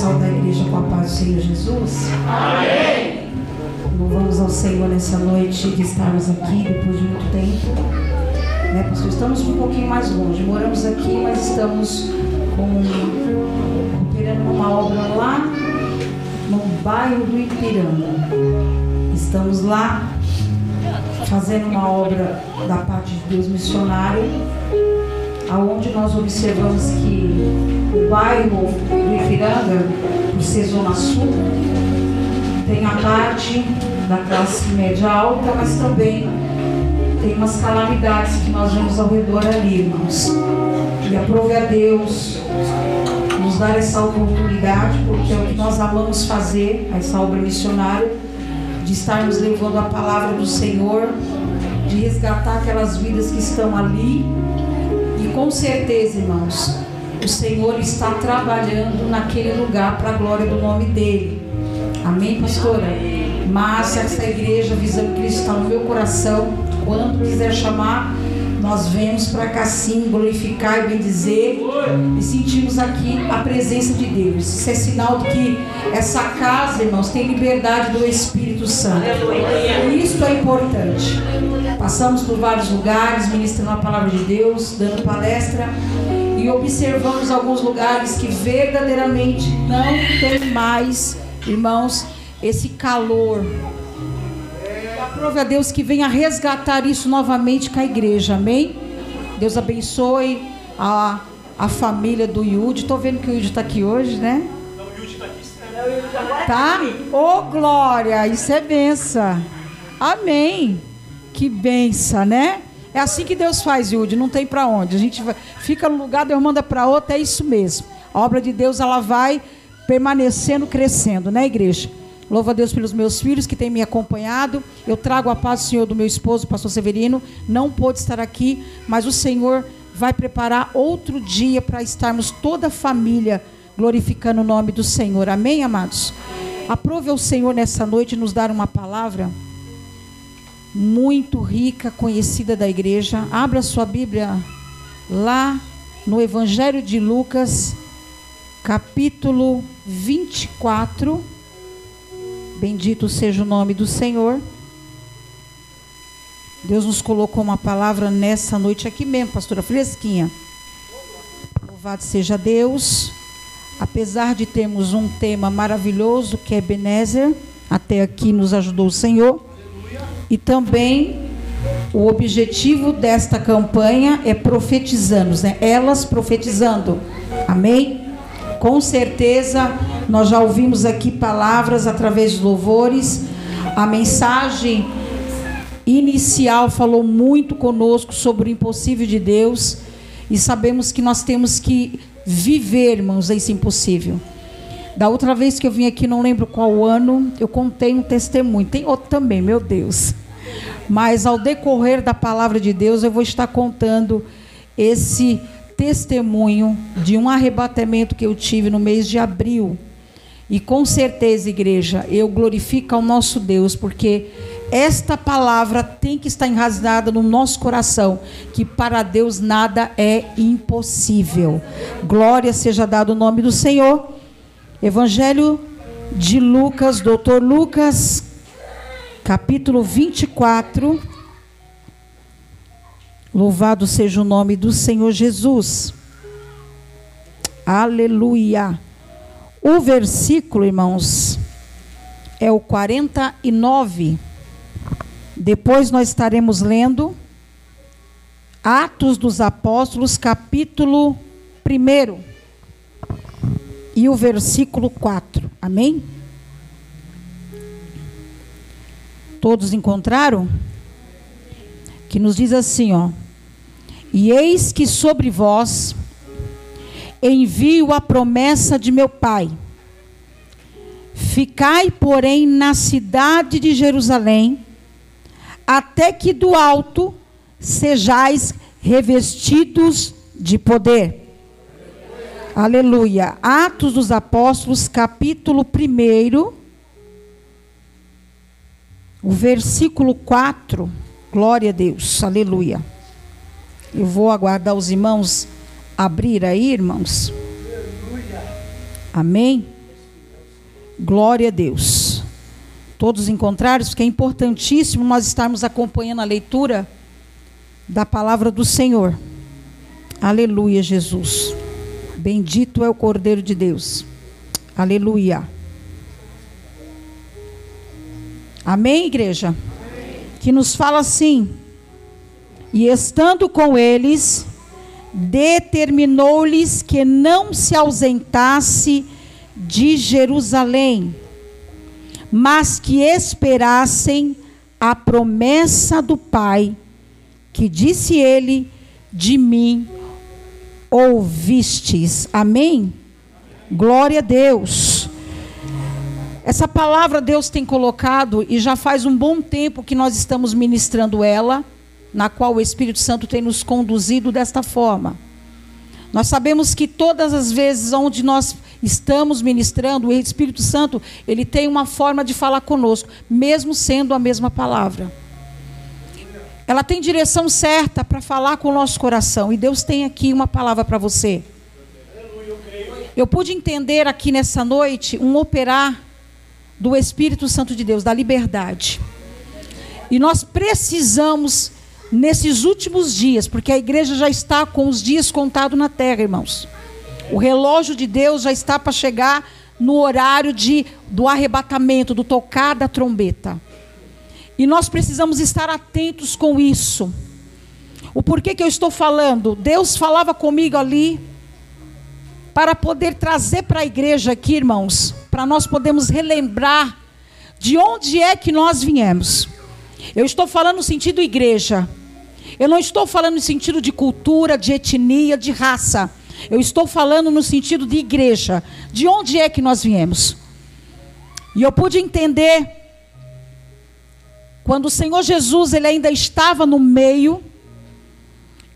saudar a igreja com a paz do Senhor Jesus? Amém. Louvamos ao Senhor nessa noite de estarmos aqui depois de muito tempo. Né, pastor? Estamos um pouquinho mais longe. Moramos aqui, mas estamos com, operando uma obra lá no bairro do Ipiranga. Estamos lá fazendo uma obra da parte de Deus missionário, aonde nós observamos que o bairro do Ipiranga, por ser zona sul, tem a parte da classe média alta, mas também tem umas calamidades que nós vemos ao redor ali, irmãos. E aprove a Deus nos dar essa oportunidade, porque é o que nós amamos fazer, essa obra missionária, de estarmos levando a palavra do Senhor, de resgatar aquelas vidas que estão ali. Com certeza, irmãos, o Senhor está trabalhando naquele lugar para a glória do nome dele. Amém, pastora? Mas essa igreja visando Cristo está no meu coração. Quando quiser chamar, nós vemos para cá sim glorificar e bendizer e sentimos aqui a presença de Deus. Isso é sinal de que essa casa, irmãos, tem liberdade do Espírito Santo. E isso é importante. Passamos por vários lugares ministrando a palavra de Deus, dando palestra e observamos alguns lugares que verdadeiramente não tem mais, irmãos, esse calor. Aprove a Deus que venha resgatar isso novamente com a igreja, amém? Deus abençoe a, a família do Yudi. Estou vendo que o Yudi está aqui hoje, né? Não, o Yudi está aqui. Tá? Ô, oh, glória, isso é benção. Amém. Que benção, né? É assim que Deus faz, Yudi, não tem para onde. A gente fica no lugar, Deus manda para outro, é isso mesmo. A obra de Deus, ela vai permanecendo, crescendo, né, igreja? Louvo a Deus pelos meus filhos que têm me acompanhado. Eu trago a paz do Senhor do meu esposo, pastor Severino. Não pôde estar aqui, mas o Senhor vai preparar outro dia para estarmos toda a família glorificando o nome do Senhor. Amém, amados? Aprove ao Senhor nessa noite nos dar uma palavra muito rica, conhecida da igreja. Abra sua Bíblia lá no Evangelho de Lucas, capítulo 24. Bendito seja o nome do Senhor. Deus nos colocou uma palavra nessa noite aqui mesmo, pastora Fresquinha. Louvado seja Deus. Apesar de termos um tema maravilhoso que é Benézer, até aqui nos ajudou o Senhor. E também o objetivo desta campanha é profetizando, né? Elas profetizando. Amém? Com certeza nós já ouvimos aqui palavras através dos louvores. A mensagem inicial falou muito conosco sobre o impossível de Deus e sabemos que nós temos que viver, irmãos, esse impossível. Da outra vez que eu vim aqui, não lembro qual ano, eu contei um testemunho. Tem outro também, meu Deus. Mas ao decorrer da palavra de Deus, eu vou estar contando esse testemunho de um arrebatamento que eu tive no mês de abril. E com certeza, igreja, eu glorifico ao nosso Deus, porque esta palavra tem que estar enraizada no nosso coração, que para Deus nada é impossível. Glória seja dado o nome do Senhor. Evangelho de Lucas, doutor Lucas, capítulo 24. Louvado seja o nome do Senhor Jesus. Aleluia. O versículo, irmãos, é o 49. Depois nós estaremos lendo Atos dos Apóstolos, capítulo 1. E o versículo 4. Amém? Todos encontraram? Que nos diz assim, ó. E eis que sobre vós envio a promessa de meu Pai. Ficai, porém, na cidade de Jerusalém, até que do alto sejais revestidos de poder. Aleluia. Atos dos Apóstolos, capítulo 1, o versículo 4, glória a Deus, aleluia. Eu vou aguardar os irmãos abrir aí, irmãos. Amém? Glória a Deus. Todos encontraram, porque é importantíssimo nós estarmos acompanhando a leitura da palavra do Senhor. Aleluia, Jesus. Bendito é o Cordeiro de Deus. Aleluia. Amém, igreja? Amém. Que nos fala assim: E estando com eles, determinou-lhes que não se ausentasse de Jerusalém, mas que esperassem a promessa do Pai, que disse ele: De mim ouvistes. Amém? Glória a Deus. Essa palavra Deus tem colocado e já faz um bom tempo que nós estamos ministrando ela, na qual o Espírito Santo tem nos conduzido desta forma. Nós sabemos que todas as vezes onde nós estamos ministrando, o Espírito Santo, ele tem uma forma de falar conosco, mesmo sendo a mesma palavra. Ela tem direção certa para falar com o nosso coração. E Deus tem aqui uma palavra para você. Eu pude entender aqui nessa noite um operar do Espírito Santo de Deus, da liberdade. E nós precisamos, nesses últimos dias, porque a igreja já está com os dias contados na terra, irmãos. O relógio de Deus já está para chegar no horário de, do arrebatamento, do tocar da trombeta. E nós precisamos estar atentos com isso. O porquê que eu estou falando? Deus falava comigo ali para poder trazer para a igreja aqui, irmãos, para nós podermos relembrar de onde é que nós viemos. Eu estou falando no sentido igreja. Eu não estou falando no sentido de cultura, de etnia, de raça. Eu estou falando no sentido de igreja. De onde é que nós viemos? E eu pude entender quando o Senhor Jesus ele ainda estava no meio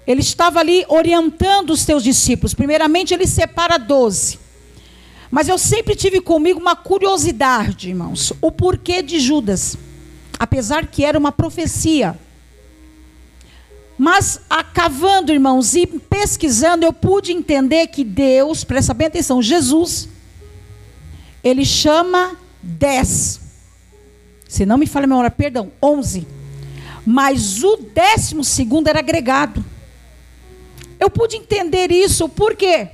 ele estava ali orientando os seus discípulos. Primeiramente, ele separa doze. Mas eu sempre tive comigo uma curiosidade, irmãos, o porquê de Judas, apesar que era uma profecia. Mas, acavando, irmãos, e pesquisando, eu pude entender que Deus, presta bem atenção, Jesus, ele chama dez. Se não me falha a memória, perdão, onze. Mas o décimo segundo era agregado. Eu pude entender isso, por quê?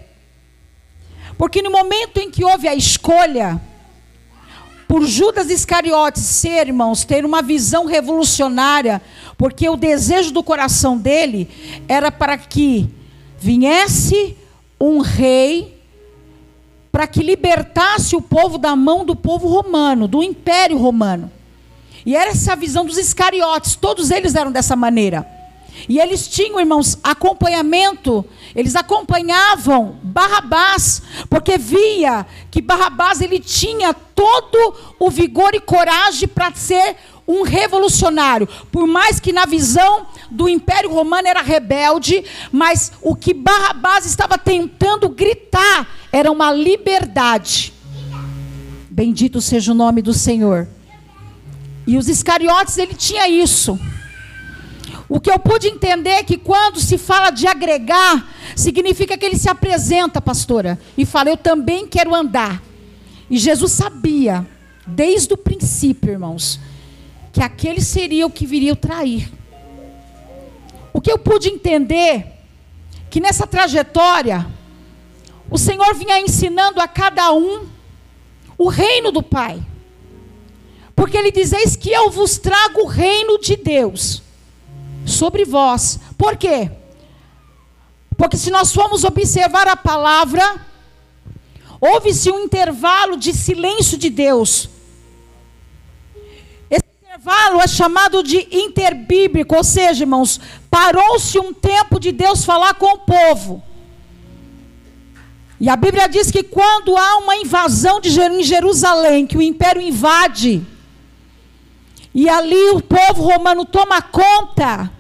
Porque no momento em que houve a escolha, por Judas Iscariotes ser, irmãos, ter uma visão revolucionária, porque o desejo do coração dele era para que viesse um rei para que libertasse o povo da mão do povo romano, do império romano. E era essa a visão dos Iscariotes, todos eles eram dessa maneira. E eles tinham, irmãos, acompanhamento. Eles acompanhavam Barrabás, porque via que Barrabás ele tinha todo o vigor e coragem para ser um revolucionário. Por mais que na visão do Império Romano era rebelde, mas o que Barrabás estava tentando gritar era uma liberdade. Bendito seja o nome do Senhor. E os Iscariotes ele tinha isso. O que eu pude entender é que quando se fala de agregar, significa que ele se apresenta, pastora, e fala: Eu também quero andar. E Jesus sabia, desde o princípio, irmãos, que aquele seria o que viria o trair. O que eu pude entender, que nessa trajetória, o Senhor vinha ensinando a cada um o reino do Pai. Porque ele diz: Eis que eu vos trago o reino de Deus sobre vós. Por quê? Porque se nós formos observar a palavra, houve-se um intervalo de silêncio de Deus. Esse intervalo é chamado de interbíblico, ou seja, irmãos, parou-se um tempo de Deus falar com o povo. E a Bíblia diz que quando há uma invasão de em Jerusalém, que o império invade, e ali o povo romano toma conta,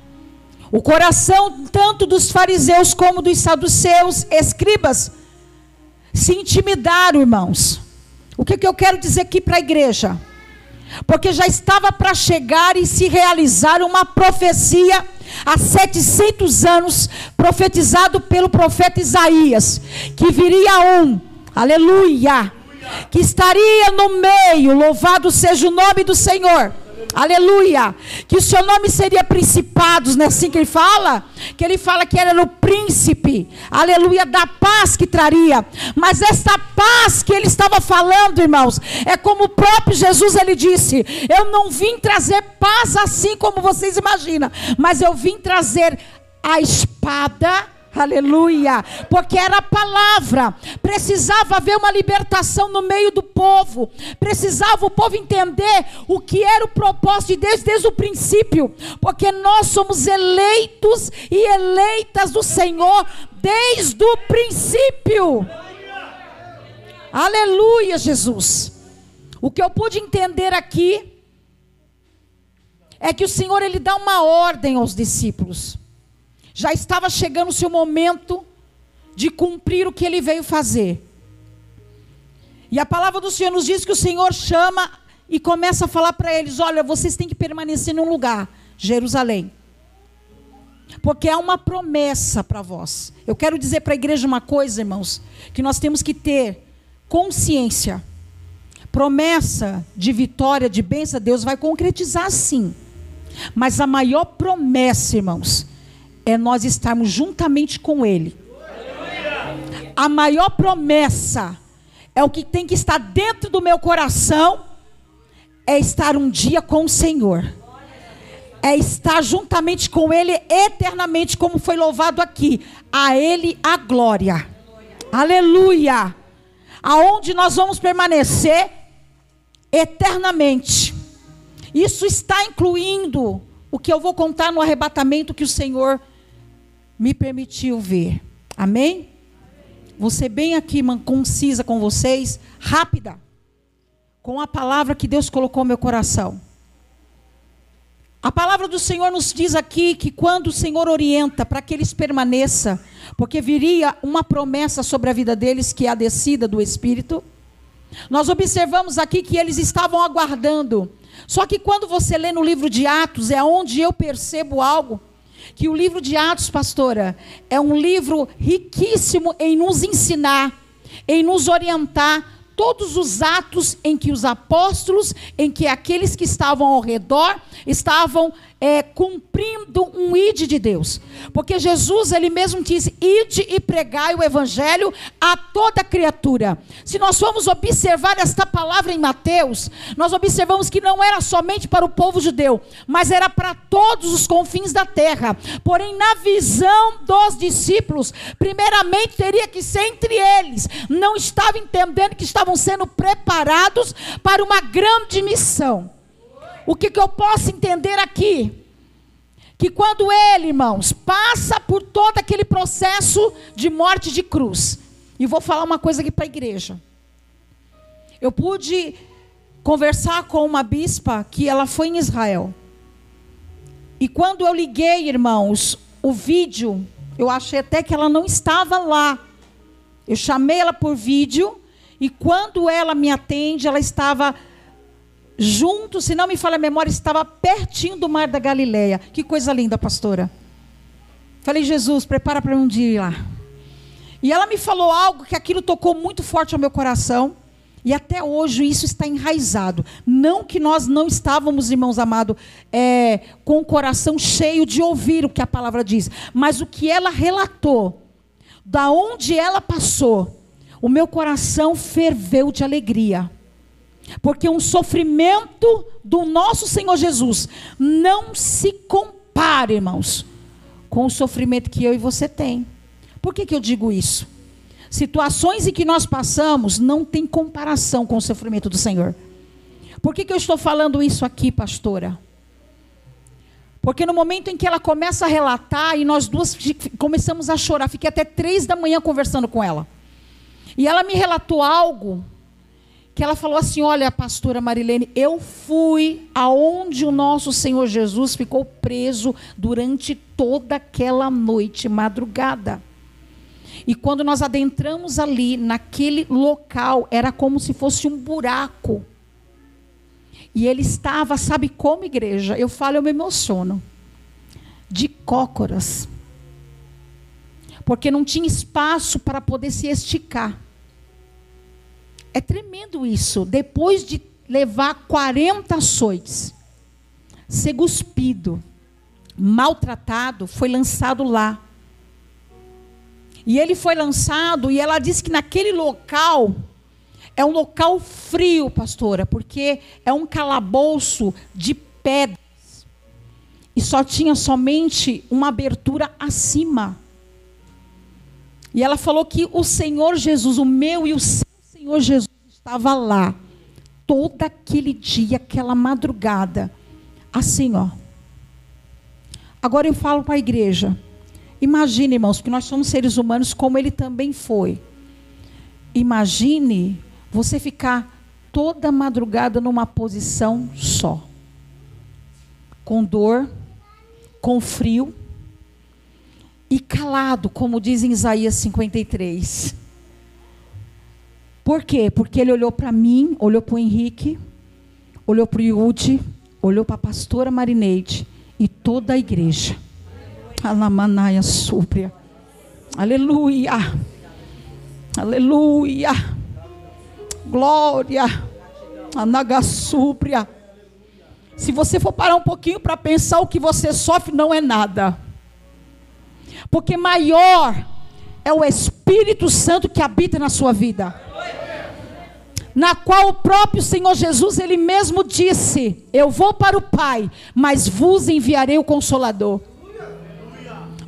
o coração tanto dos fariseus como dos saduceus, escribas, se intimidaram, irmãos. O que, que eu quero dizer aqui para a igreja? Porque já estava para chegar e se realizar uma profecia há 700 anos, profetizado pelo profeta Isaías, que viria um, aleluia, que estaria no meio, louvado seja o nome do Senhor. Aleluia. Que o seu nome seria principados, não é assim que ele fala? Que ele fala que era o príncipe, aleluia, da paz que traria. Mas essa paz que ele estava falando, irmãos, é como o próprio Jesus ele disse: Eu não vim trazer paz assim como vocês imaginam, mas eu vim trazer a espada Aleluia, porque era a palavra. Precisava haver uma libertação no meio do povo. Precisava o povo entender o que era o propósito de Deus desde o princípio, porque nós somos eleitos e eleitas do Senhor desde o princípio. Aleluia, Jesus. O que eu pude entender aqui é que o Senhor ele dá uma ordem aos discípulos já estava chegando o seu momento de cumprir o que ele veio fazer. E a palavra do Senhor nos diz que o Senhor chama e começa a falar para eles: olha, vocês têm que permanecer num lugar, Jerusalém. Porque há uma promessa para vós. Eu quero dizer para a igreja uma coisa, irmãos, que nós temos que ter consciência. Promessa de vitória, de bênção, Deus vai concretizar sim. Mas a maior promessa, irmãos, é nós estarmos juntamente com Ele. A maior promessa é o que tem que estar dentro do meu coração é estar um dia com o Senhor. É estar juntamente com Ele eternamente, como foi louvado aqui. A Ele a glória. Aleluia. Aonde nós vamos permanecer eternamente. Isso está incluindo o que eu vou contar no arrebatamento que o Senhor me permitiu ver. Amém? Vou ser bem aqui, concisa com vocês, rápida, com a palavra que Deus colocou no meu coração. A palavra do Senhor nos diz aqui que quando o Senhor orienta para que eles permaneçam, porque viria uma promessa sobre a vida deles, que é a descida do Espírito, nós observamos aqui que eles estavam aguardando. Só que quando você lê no livro de Atos, é onde eu percebo algo que o livro de Atos, pastora, é um livro riquíssimo em nos ensinar, em nos orientar todos os atos em que os apóstolos, em que aqueles que estavam ao redor estavam é, cumprindo um ide de Deus. Porque Jesus, ele mesmo disse: ide e pregai o evangelho a toda criatura. Se nós formos observar esta palavra em Mateus, nós observamos que não era somente para o povo judeu, mas era para todos os confins da terra. Porém, na visão dos discípulos, primeiramente teria que ser entre eles. Não estavam entendendo que estavam sendo preparados para uma grande missão. O que, que eu posso entender aqui? Que quando ele, irmãos, passa por todo aquele processo de morte de cruz, e vou falar uma coisa aqui para a igreja. Eu pude conversar com uma bispa que ela foi em Israel. E quando eu liguei, irmãos, o vídeo, eu achei até que ela não estava lá. Eu chamei ela por vídeo e quando ela me atende, ela estava junto, se não me falha a memória, estava pertinho do mar da Galileia. Que coisa linda, pastora. Falei, Jesus, prepara para um dia ir lá. E ela me falou algo que aquilo tocou muito forte ao meu coração. E até hoje isso está enraizado. Não que nós não estávamos, irmãos amados, é, com o coração cheio de ouvir o que a palavra diz, mas o que ela relatou, da onde ela passou, o meu coração ferveu de alegria. Porque um sofrimento do nosso Senhor Jesus não se compara, irmãos, com o sofrimento que eu e você tem. Por que, que eu digo isso? Situações em que nós passamos não tem comparação com o sofrimento do Senhor. Por que, que eu estou falando isso aqui, pastora? Porque no momento em que ela começa a relatar e nós duas começamos a chorar, fiquei até três da manhã conversando com ela. E ela me relatou algo que ela falou assim: Olha, pastora Marilene, eu fui aonde o nosso Senhor Jesus ficou preso durante toda aquela noite, madrugada. E quando nós adentramos ali, naquele local, era como se fosse um buraco. E ele estava, sabe como, igreja? Eu falo, eu me emociono. De cócoras. Porque não tinha espaço para poder se esticar. É tremendo isso. Depois de levar 40 açoites, ser cuspido, maltratado, foi lançado lá. E ele foi lançado, e ela disse que naquele local é um local frio, pastora, porque é um calabouço de pedras. E só tinha somente uma abertura acima. E ela falou que o Senhor Jesus, o meu e o seu Senhor Jesus, estava lá. Todo aquele dia, aquela madrugada. Assim, ó. Agora eu falo para a igreja. Imagine, irmãos, que nós somos seres humanos como ele também foi. Imagine você ficar toda madrugada numa posição só. Com dor, com frio e calado, como diz em Isaías 53. Por quê? Porque ele olhou para mim, olhou para o Henrique, olhou para o Yudi, olhou para a pastora Marineide e toda a igreja. Alamanaia súpria. Aleluia. Aleluia. Glória. Anagassúpria. Se você for parar um pouquinho para pensar o que você sofre, não é nada. Porque maior é o Espírito Santo que habita na sua vida. Na qual o próprio Senhor Jesus, ele mesmo disse: Eu vou para o Pai, mas vos enviarei o Consolador.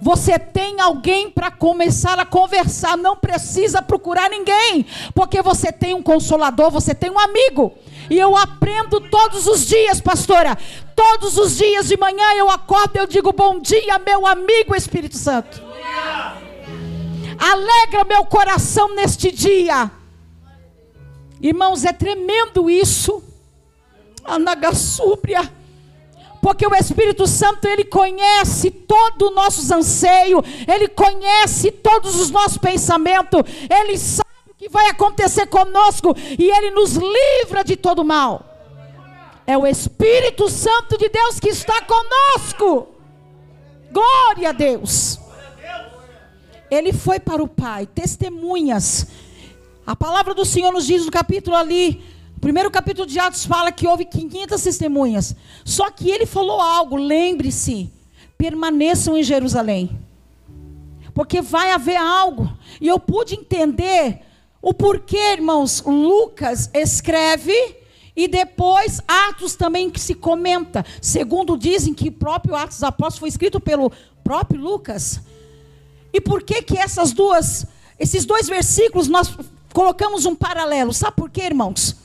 Você tem alguém para começar a conversar, não precisa procurar ninguém, porque você tem um consolador, você tem um amigo. E eu aprendo todos os dias, pastora. Todos os dias de manhã eu acordo e eu digo bom dia, meu amigo Espírito Santo. Alegra meu coração neste dia. Irmãos, é tremendo isso. Anagassúbria porque o Espírito Santo ele conhece todo o nosso anseio, ele conhece todos os nossos pensamentos, ele sabe o que vai acontecer conosco e ele nos livra de todo mal. É o Espírito Santo de Deus que está conosco. Glória a Deus. Ele foi para o Pai, testemunhas. A palavra do Senhor nos diz no capítulo ali primeiro capítulo de Atos fala que houve 500 testemunhas. Só que ele falou algo, lembre-se, permaneçam em Jerusalém. Porque vai haver algo. E eu pude entender o porquê, irmãos, Lucas escreve e depois Atos também que se comenta. Segundo dizem que o próprio Atos dos Apóstolos foi escrito pelo próprio Lucas. E por que que essas duas, esses dois versículos nós colocamos um paralelo? Sabe por quê, irmãos?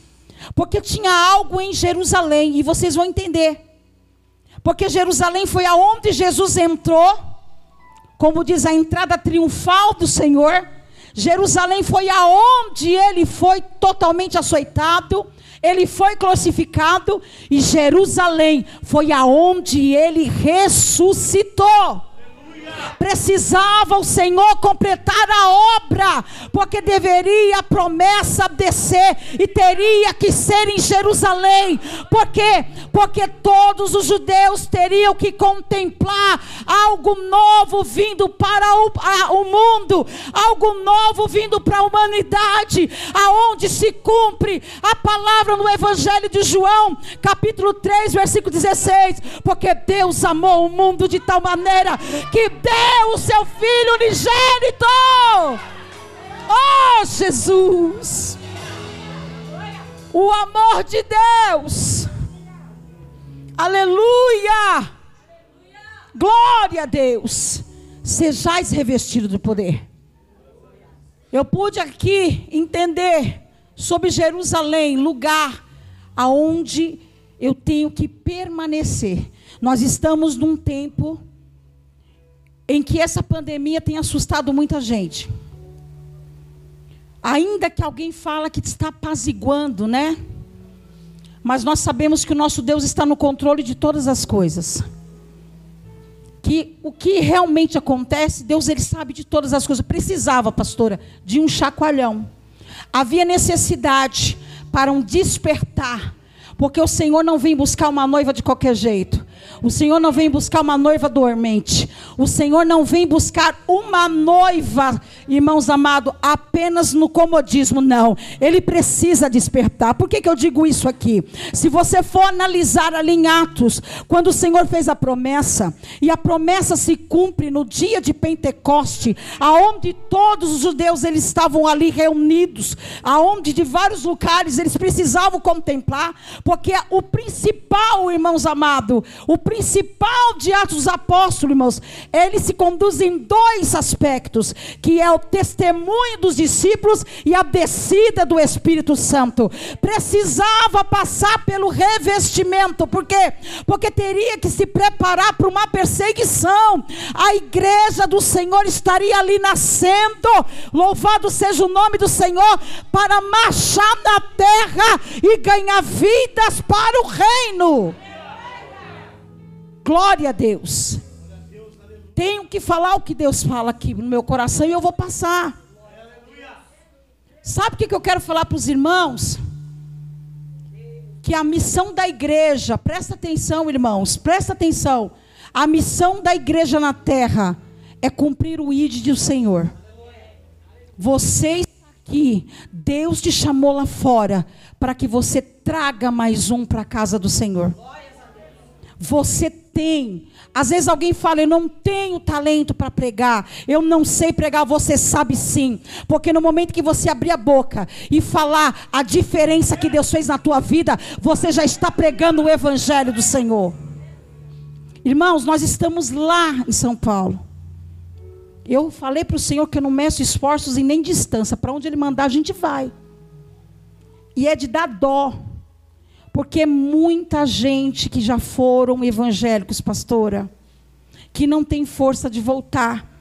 Porque tinha algo em Jerusalém, e vocês vão entender. Porque Jerusalém foi aonde Jesus entrou, como diz a entrada triunfal do Senhor. Jerusalém foi aonde ele foi totalmente açoitado, ele foi crucificado, e Jerusalém foi aonde ele ressuscitou. Precisava o Senhor completar a obra, porque deveria a promessa descer e teria que ser em Jerusalém. Por quê? Porque todos os judeus teriam que contemplar algo novo vindo para o, a, o mundo, algo novo vindo para a humanidade, aonde se cumpre a palavra no Evangelho de João, capítulo 3, versículo 16. Porque Deus amou o mundo de tal maneira que deu o seu Filho unigênito. Oh, Jesus! O amor de Deus. Aleluia! Glória a Deus. Sejais revestidos do poder. Eu pude aqui entender sobre Jerusalém, lugar aonde eu tenho que permanecer. Nós estamos num tempo em que essa pandemia tem assustado muita gente. Ainda que alguém fala que está apaziguando, né? Mas nós sabemos que o nosso Deus está no controle de todas as coisas. Que o que realmente acontece, Deus ele sabe de todas as coisas. Precisava, pastora, de um chacoalhão. Havia necessidade para um despertar, porque o Senhor não vem buscar uma noiva de qualquer jeito. O Senhor não vem buscar uma noiva dormente. O Senhor não vem buscar uma noiva, irmãos amados, apenas no comodismo. Não. Ele precisa despertar. Por que, que eu digo isso aqui? Se você for analisar ali em Atos, quando o Senhor fez a promessa, e a promessa se cumpre no dia de Pentecoste, aonde todos os judeus eles estavam ali reunidos, aonde de vários lugares eles precisavam contemplar, porque o principal, irmãos amados, o principal de Atos dos Apóstolos, irmãos, ele se conduz em dois aspectos, que é o testemunho dos discípulos e a descida do Espírito Santo. Precisava passar pelo revestimento, por quê? Porque teria que se preparar para uma perseguição. A igreja do Senhor estaria ali nascendo. Louvado seja o nome do Senhor para marchar na terra e ganhar vidas para o reino. Glória a Deus. Tenho que falar o que Deus fala aqui no meu coração e eu vou passar. Sabe o que eu quero falar para os irmãos? Que a missão da igreja, presta atenção, irmãos, presta atenção. A missão da igreja na terra é cumprir o ID do Senhor. Você está aqui, Deus te chamou lá fora para que você traga mais um para a casa do Senhor. Você tem. Às vezes alguém fala, eu não tenho talento para pregar, eu não sei pregar, você sabe sim. Porque no momento que você abrir a boca e falar a diferença que Deus fez na tua vida, você já está pregando o evangelho do Senhor. Irmãos, nós estamos lá em São Paulo. Eu falei para o Senhor que eu não meço esforços e nem distância. Para onde Ele mandar, a gente vai. E é de dar dó. Porque muita gente que já foram evangélicos, pastora, que não tem força de voltar.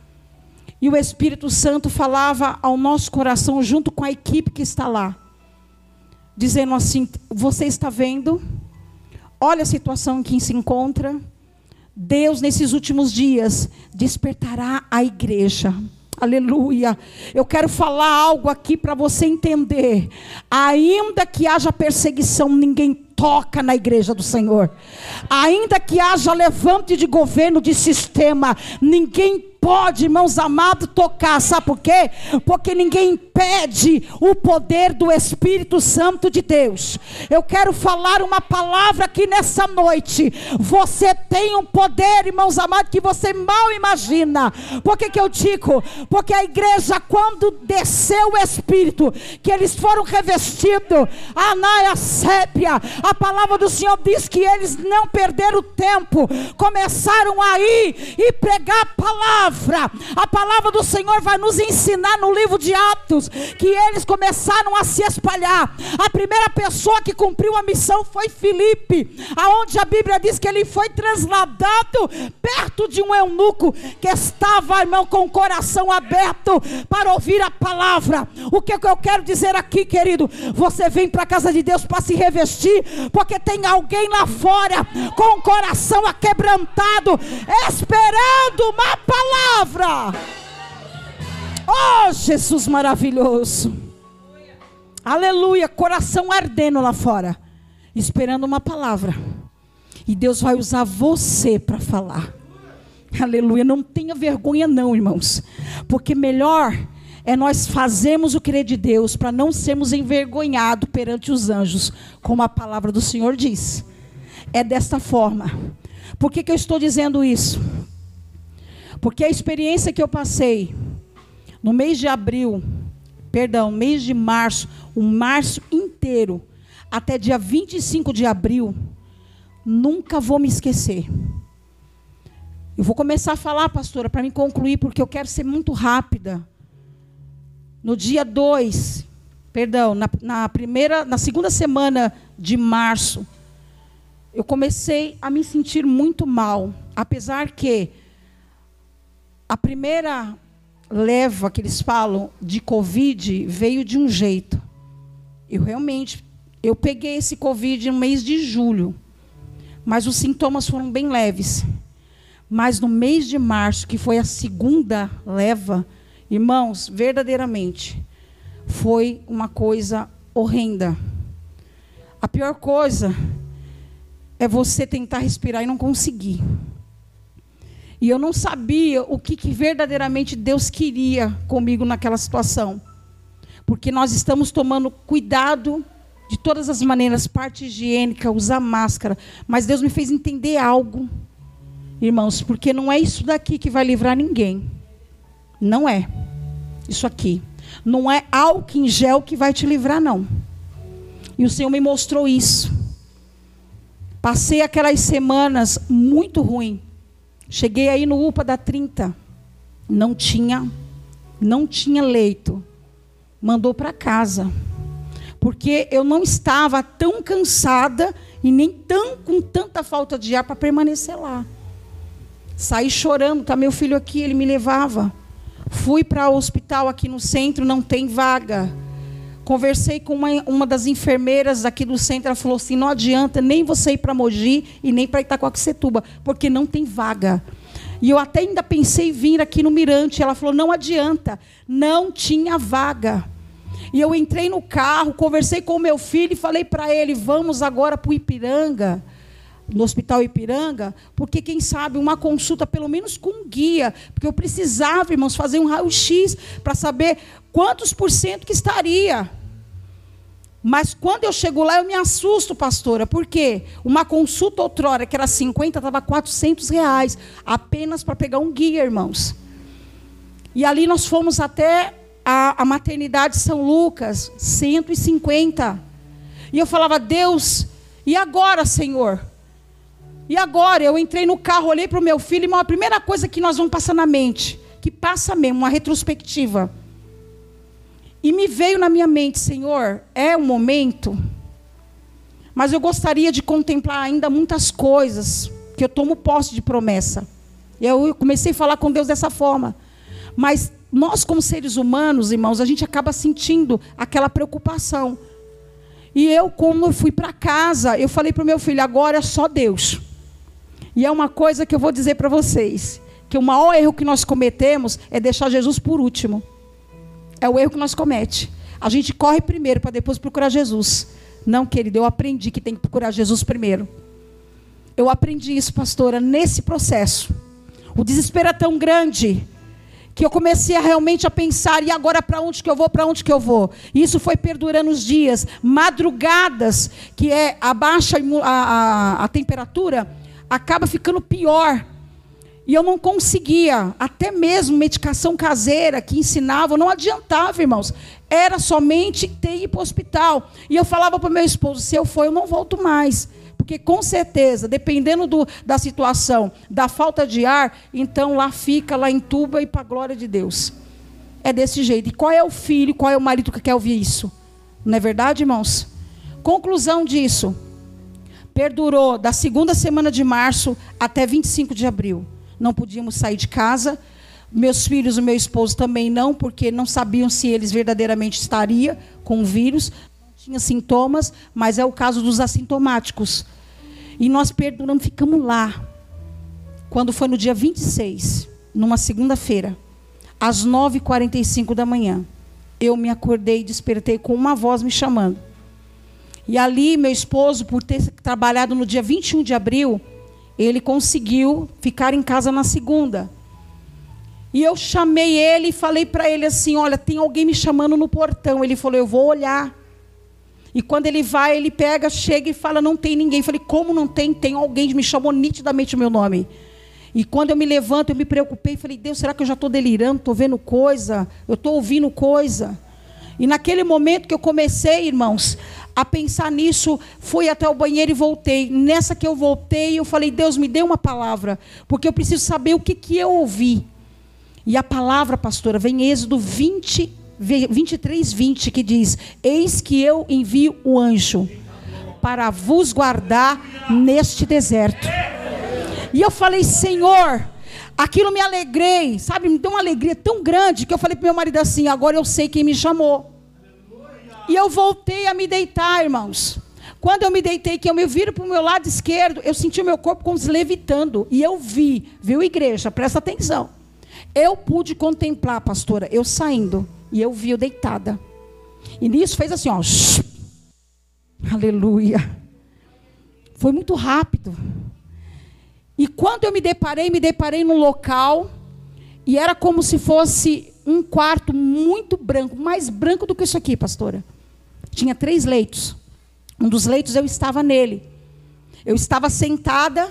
E o Espírito Santo falava ao nosso coração, junto com a equipe que está lá, dizendo assim: Você está vendo? Olha a situação em que se encontra. Deus, nesses últimos dias, despertará a igreja. Aleluia. Eu quero falar algo aqui para você entender. Ainda que haja perseguição, ninguém toca na igreja do Senhor. Ainda que haja levante de governo, de sistema, ninguém pode, irmãos amados, tocar. Sabe por quê? Porque ninguém impede o poder do Espírito Santo de Deus. Eu quero falar uma palavra aqui nessa noite. Você tem um poder, irmãos amados, que você mal imagina. Por que, que eu digo? Porque a igreja, quando desceu o Espírito, que eles foram revestidos, a sépia, a palavra do Senhor diz que eles não perderam tempo, começaram a ir e pregar a palavra palavra. A palavra do Senhor vai nos ensinar no livro de Atos que eles começaram a se espalhar. A primeira pessoa que cumpriu a missão foi Filipe, aonde a Bíblia diz que ele foi trasladado perto de um eunuco que estava, irmão, com o coração aberto para ouvir a palavra. O que, eu quero dizer aqui, querido? Você vem para a casa de Deus para se revestir, porque tem alguém lá fora com o coração aquebrantado, esperando uma palavra palavra. Oh, Jesus maravilhoso. Aleluia, coração ardendo lá fora, esperando uma palavra. E Deus vai usar você para falar. Aleluia, não tenha vergonha não, irmãos. Porque melhor é nós fazermos o querer de Deus para não sermos envergonhados perante os anjos, como a palavra do Senhor diz. É desta forma. Por que, que eu estou dizendo isso? Porque a experiência que eu passei no mês de abril, perdão, mês de março, o março inteiro, até dia 25 de abril, nunca vou me esquecer. Eu vou começar a falar, pastora, para me concluir, porque eu quero ser muito rápida. No dia 2, perdão, na, na, primeira, na segunda semana de março, eu comecei a me sentir muito mal, apesar que a primeira leva que eles falam de Covid veio de um jeito. Eu realmente, eu peguei esse Covid no mês de julho, mas os sintomas foram bem leves. Mas no mês de março, que foi a segunda leva, irmãos, verdadeiramente, foi uma coisa horrenda. A pior coisa é você tentar respirar e não conseguir. E eu não sabia o que, que verdadeiramente Deus queria comigo naquela situação. Porque nós estamos tomando cuidado de todas as maneiras, parte higiênica, usar máscara. Mas Deus me fez entender algo, irmãos, porque não é isso daqui que vai livrar ninguém. Não é. Isso aqui. Não é álcool em gel que vai te livrar, não. E o Senhor me mostrou isso. Passei aquelas semanas muito ruim. Cheguei aí no UPA da 30. Não tinha, não tinha leito. Mandou para casa. Porque eu não estava tão cansada e nem tão com tanta falta de ar para permanecer lá. Saí chorando, tá meu filho aqui, ele me levava. Fui para o hospital aqui no centro, não tem vaga. Conversei com uma, uma das enfermeiras aqui do centro, ela falou assim: não adianta nem você ir para Mogi e nem para Itacoaxetuba, porque não tem vaga. E eu até ainda pensei em vir aqui no Mirante. Ela falou: não adianta, não tinha vaga. E eu entrei no carro, conversei com o meu filho e falei para ele: vamos agora para o Ipiranga, no Hospital Ipiranga, porque quem sabe uma consulta, pelo menos com um guia, porque eu precisava, irmãos, fazer um raio-x para saber quantos por cento que estaria. Mas quando eu chego lá, eu me assusto, pastora, porque uma consulta outrora, que era 50, estava 400 reais, apenas para pegar um guia, irmãos. E ali nós fomos até a, a maternidade São Lucas, 150. E eu falava, Deus, e agora, Senhor? E agora? Eu entrei no carro, olhei para o meu filho, e a primeira coisa que nós vamos passar na mente, que passa mesmo, uma retrospectiva. E me veio na minha mente, Senhor, é um momento, mas eu gostaria de contemplar ainda muitas coisas, que eu tomo posse de promessa. E eu comecei a falar com Deus dessa forma. Mas nós, como seres humanos, irmãos, a gente acaba sentindo aquela preocupação. E eu, como eu fui para casa, eu falei para o meu filho: agora é só Deus. E é uma coisa que eu vou dizer para vocês: que o maior erro que nós cometemos é deixar Jesus por último. É o erro que nós comete. A gente corre primeiro para depois procurar Jesus. Não, querido, eu aprendi que tem que procurar Jesus primeiro. Eu aprendi isso, pastora, nesse processo. O desespero é tão grande que eu comecei a realmente a pensar, e agora para onde que eu vou, para onde que eu vou? E isso foi perdurando os dias, madrugadas, que é a baixa a, a, a temperatura, acaba ficando pior. E eu não conseguia, até mesmo medicação caseira que ensinava, não adiantava, irmãos. Era somente ter ir para o hospital. E eu falava para o meu esposo: se eu for, eu não volto mais. Porque com certeza, dependendo do, da situação, da falta de ar, então lá fica, lá entuba e para a glória de Deus. É desse jeito. E qual é o filho, qual é o marido que quer ouvir isso? Não é verdade, irmãos? Conclusão disso. Perdurou da segunda semana de março até 25 de abril não podíamos sair de casa. Meus filhos e meu esposo também não, porque não sabiam se eles verdadeiramente estariam com o vírus. Não tinha sintomas, mas é o caso dos assintomáticos. E nós perduramos, ficamos lá. Quando foi no dia 26, numa segunda-feira, às 9h45 da manhã, eu me acordei e despertei com uma voz me chamando. E ali, meu esposo, por ter trabalhado no dia 21 de abril, ele conseguiu ficar em casa na segunda. E eu chamei ele e falei para ele assim: Olha, tem alguém me chamando no portão. Ele falou: Eu vou olhar. E quando ele vai, ele pega, chega e fala: Não tem ninguém. Eu falei: Como não tem? Tem alguém. Me chamou nitidamente o meu nome. E quando eu me levanto, eu me preocupei. Falei: Deus, será que eu já estou delirando? Estou vendo coisa? Eu estou ouvindo coisa? E naquele momento que eu comecei, irmãos, a pensar nisso, fui até o banheiro e voltei. Nessa que eu voltei, eu falei: Deus, me dê uma palavra, porque eu preciso saber o que, que eu ouvi. E a palavra, pastora, vem em Êxodo 20, 23, 20, que diz: Eis que eu envio o anjo para vos guardar neste deserto. E eu falei: Senhor, aquilo me alegrei, sabe? Me deu uma alegria tão grande que eu falei para meu marido assim: agora eu sei quem me chamou. E eu voltei a me deitar, irmãos. Quando eu me deitei, que eu me viro para o meu lado esquerdo, eu senti o meu corpo como levitando. E eu vi, viu, igreja? Presta atenção. Eu pude contemplar, pastora, eu saindo. E eu vi eu deitada. E nisso fez assim, ó. Aleluia. Foi muito rápido. E quando eu me deparei, me deparei num local e era como se fosse um quarto muito branco, mais branco do que isso aqui, pastora. Tinha três leitos. Um dos leitos eu estava nele. Eu estava sentada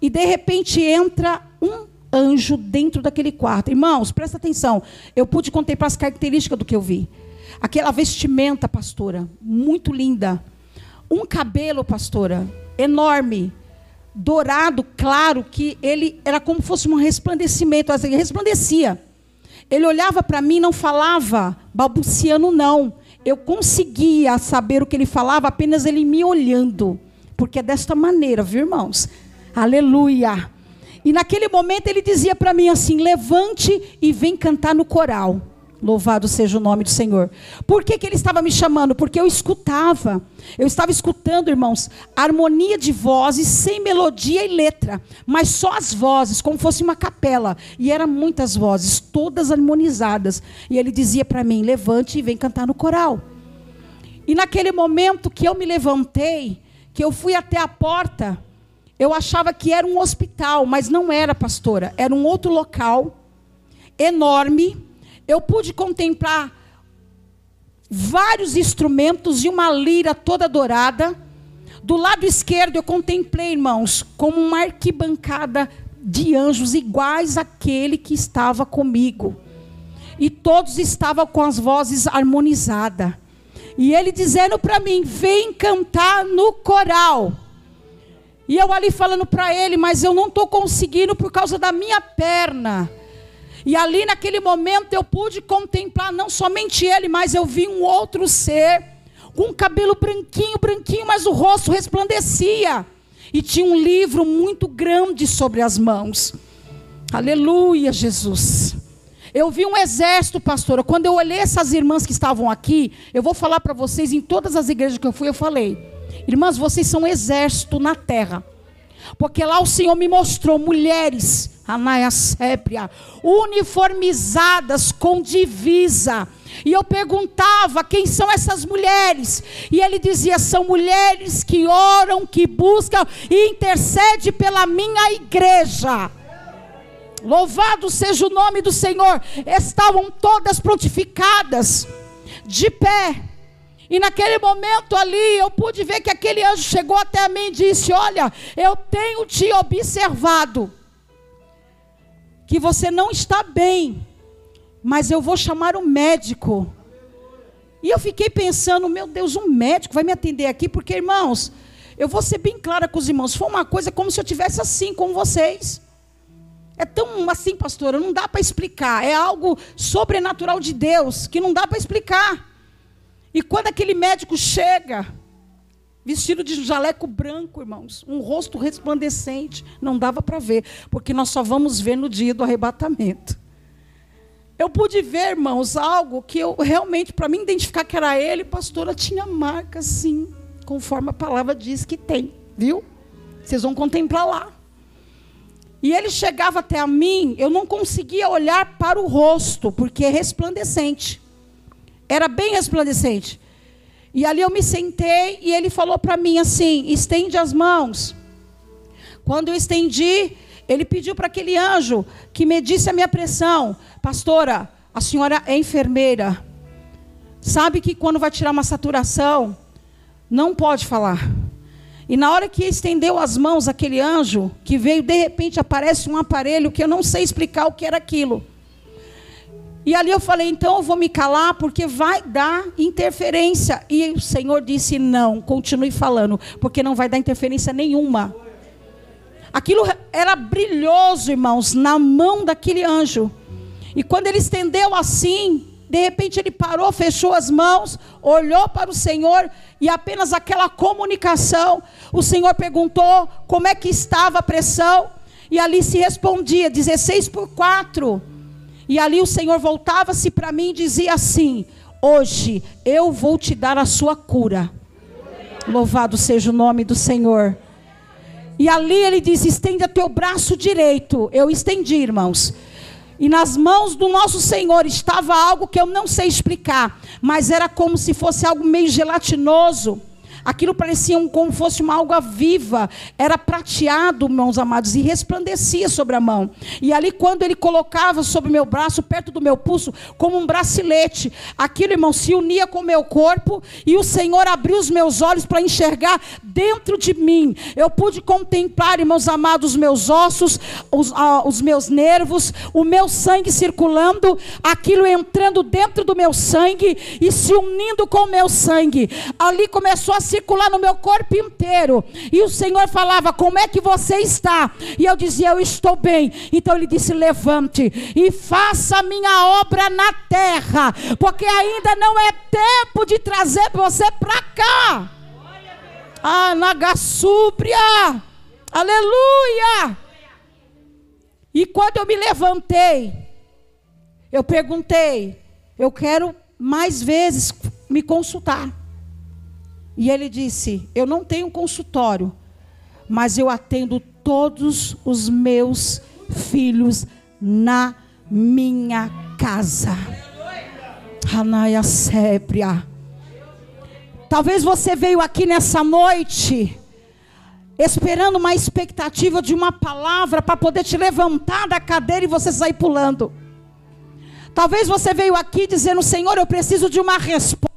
e de repente entra um anjo dentro daquele quarto. Irmãos, presta atenção. Eu pude contemplar as características do que eu vi. Aquela vestimenta, pastora, muito linda. Um cabelo, pastora, enorme, dourado, claro, que ele era como fosse um resplandecimento, assim, resplandecia. Ele olhava para mim, não falava balbuciano, não. Eu conseguia saber o que ele falava apenas ele me olhando. Porque é desta maneira, viu, irmãos? Aleluia. E naquele momento ele dizia para mim assim: levante e vem cantar no coral. Louvado seja o nome do Senhor. Por que, que ele estava me chamando? Porque eu escutava. Eu estava escutando, irmãos, harmonia de vozes sem melodia e letra, mas só as vozes, como fosse uma capela. E eram muitas vozes, todas harmonizadas. E ele dizia para mim: levante e vem cantar no coral. E naquele momento que eu me levantei, que eu fui até a porta, eu achava que era um hospital, mas não era, pastora. Era um outro local, enorme eu pude contemplar vários instrumentos e uma lira toda dourada. Do lado esquerdo eu contemplei, irmãos, como uma arquibancada de anjos iguais àquele que estava comigo. E todos estavam com as vozes harmonizadas. E ele dizendo para mim: vem cantar no coral. E eu ali falando para ele, mas eu não estou conseguindo por causa da minha perna. E ali naquele momento eu pude contemplar não somente ele, mas eu vi um outro ser, com um cabelo branquinho, branquinho, mas o rosto resplandecia. E tinha um livro muito grande sobre as mãos. Aleluia, Jesus. Eu vi um exército, pastora. Quando eu olhei essas irmãs que estavam aqui, eu vou falar para vocês, em todas as igrejas que eu fui, eu falei: Irmãs, vocês são um exército na terra. Porque lá o Senhor me mostrou mulheres, Anaia Sépria, uniformizadas com divisa. E eu perguntava quem são essas mulheres. E ele dizia: são mulheres que oram, que buscam e intercedem pela minha igreja. Louvado seja o nome do Senhor. Estavam todas prontificadas, de pé e naquele momento ali, eu pude ver que aquele anjo chegou até mim e disse: Olha, eu tenho te observado, que você não está bem, mas eu vou chamar o um médico. E eu fiquei pensando: Meu Deus, um médico vai me atender aqui, porque, irmãos, eu vou ser bem clara com os irmãos, foi uma coisa como se eu tivesse assim com vocês. É tão assim, pastora, não dá para explicar. É algo sobrenatural de Deus que não dá para explicar. E quando aquele médico chega, vestido de jaleco branco, irmãos, um rosto resplandecente, não dava para ver, porque nós só vamos ver no dia do arrebatamento. Eu pude ver, irmãos, algo que eu realmente, para mim identificar que era ele, pastora, tinha marca, sim, conforme a palavra diz que tem, viu? Vocês vão contemplar lá. E ele chegava até a mim, eu não conseguia olhar para o rosto, porque é resplandecente. Era bem resplandecente. E ali eu me sentei e ele falou para mim assim: estende as mãos. Quando eu estendi, ele pediu para aquele anjo que medisse a minha pressão. Pastora, a senhora é enfermeira. Sabe que quando vai tirar uma saturação, não pode falar. E na hora que estendeu as mãos aquele anjo, que veio, de repente aparece um aparelho que eu não sei explicar o que era aquilo. E ali eu falei, então eu vou me calar porque vai dar interferência. E o Senhor disse: não, continue falando, porque não vai dar interferência nenhuma. Aquilo era brilhoso, irmãos, na mão daquele anjo. E quando ele estendeu assim, de repente ele parou, fechou as mãos, olhou para o Senhor e apenas aquela comunicação, o Senhor perguntou como é que estava a pressão e ali se respondia 16 por 4. E ali o Senhor voltava-se para mim e dizia assim: Hoje eu vou te dar a sua cura. Louvado seja o nome do Senhor. E ali ele diz: estenda teu braço direito. Eu estendi, irmãos. E nas mãos do nosso Senhor estava algo que eu não sei explicar, mas era como se fosse algo meio gelatinoso. Aquilo parecia um, como fosse uma alga viva. Era prateado, meus amados, e resplandecia sobre a mão. E ali, quando ele colocava sobre o meu braço, perto do meu pulso, como um bracelete, aquilo, irmão, se unia com o meu corpo. E o Senhor abriu os meus olhos para enxergar dentro de mim. Eu pude contemplar, irmãos amados, os meus ossos, os, ah, os meus nervos, o meu sangue circulando, aquilo entrando dentro do meu sangue e se unindo com o meu sangue. Ali começou a circular no meu corpo inteiro. E o Senhor falava: Como é que você está? E eu dizia: Eu estou bem. Então ele disse: Levante e faça a minha obra na terra, porque ainda não é tempo de trazer você para cá. Ah, Nagassúbria! Aleluia! E quando eu me levantei, eu perguntei: Eu quero mais vezes me consultar. E ele disse: Eu não tenho consultório, mas eu atendo todos os meus filhos na minha casa. Hanaia Sébria. Talvez você veio aqui nessa noite esperando uma expectativa de uma palavra para poder te levantar da cadeira e você sair pulando. Talvez você veio aqui dizendo: Senhor, eu preciso de uma resposta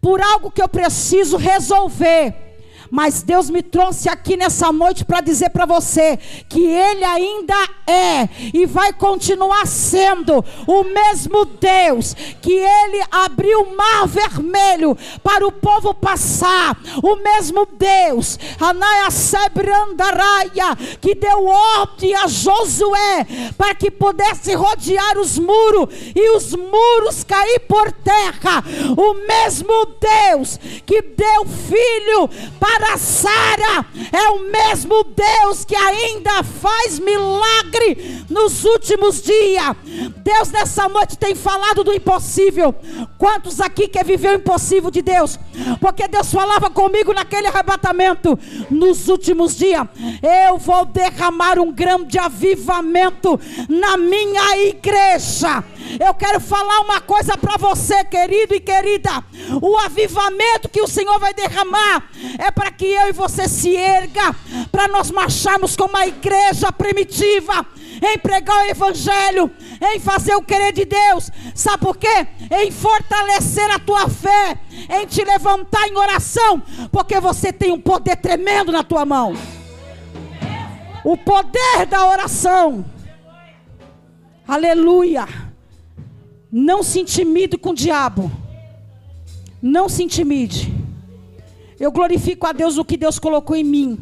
por algo que eu preciso resolver. Mas Deus me trouxe aqui nessa noite para dizer para você que Ele ainda é e vai continuar sendo o mesmo Deus que Ele abriu o mar vermelho para o povo passar, o mesmo Deus, Anaia Sebrandaraya, que deu ordem a Josué para que pudesse rodear os muros e os muros cair por terra, o mesmo Deus que deu filho para para Sara é o mesmo Deus que ainda faz milagre nos últimos dias. Deus nessa noite tem falado do impossível. Quantos aqui quer viver o impossível de Deus? Porque Deus falava comigo naquele arrebatamento nos últimos dias. Eu vou derramar um grande avivamento na minha igreja. Eu quero falar uma coisa para você, querido e querida. O avivamento que o Senhor vai derramar é para que eu e você se erga, para nós marcharmos como a igreja primitiva, em pregar o evangelho, em fazer o querer de Deus. Sabe por quê? Em fortalecer a tua fé, em te levantar em oração, porque você tem um poder tremendo na tua mão. O poder da oração. Aleluia. Não se intimide com o diabo. Não se intimide. Eu glorifico a Deus o que Deus colocou em mim.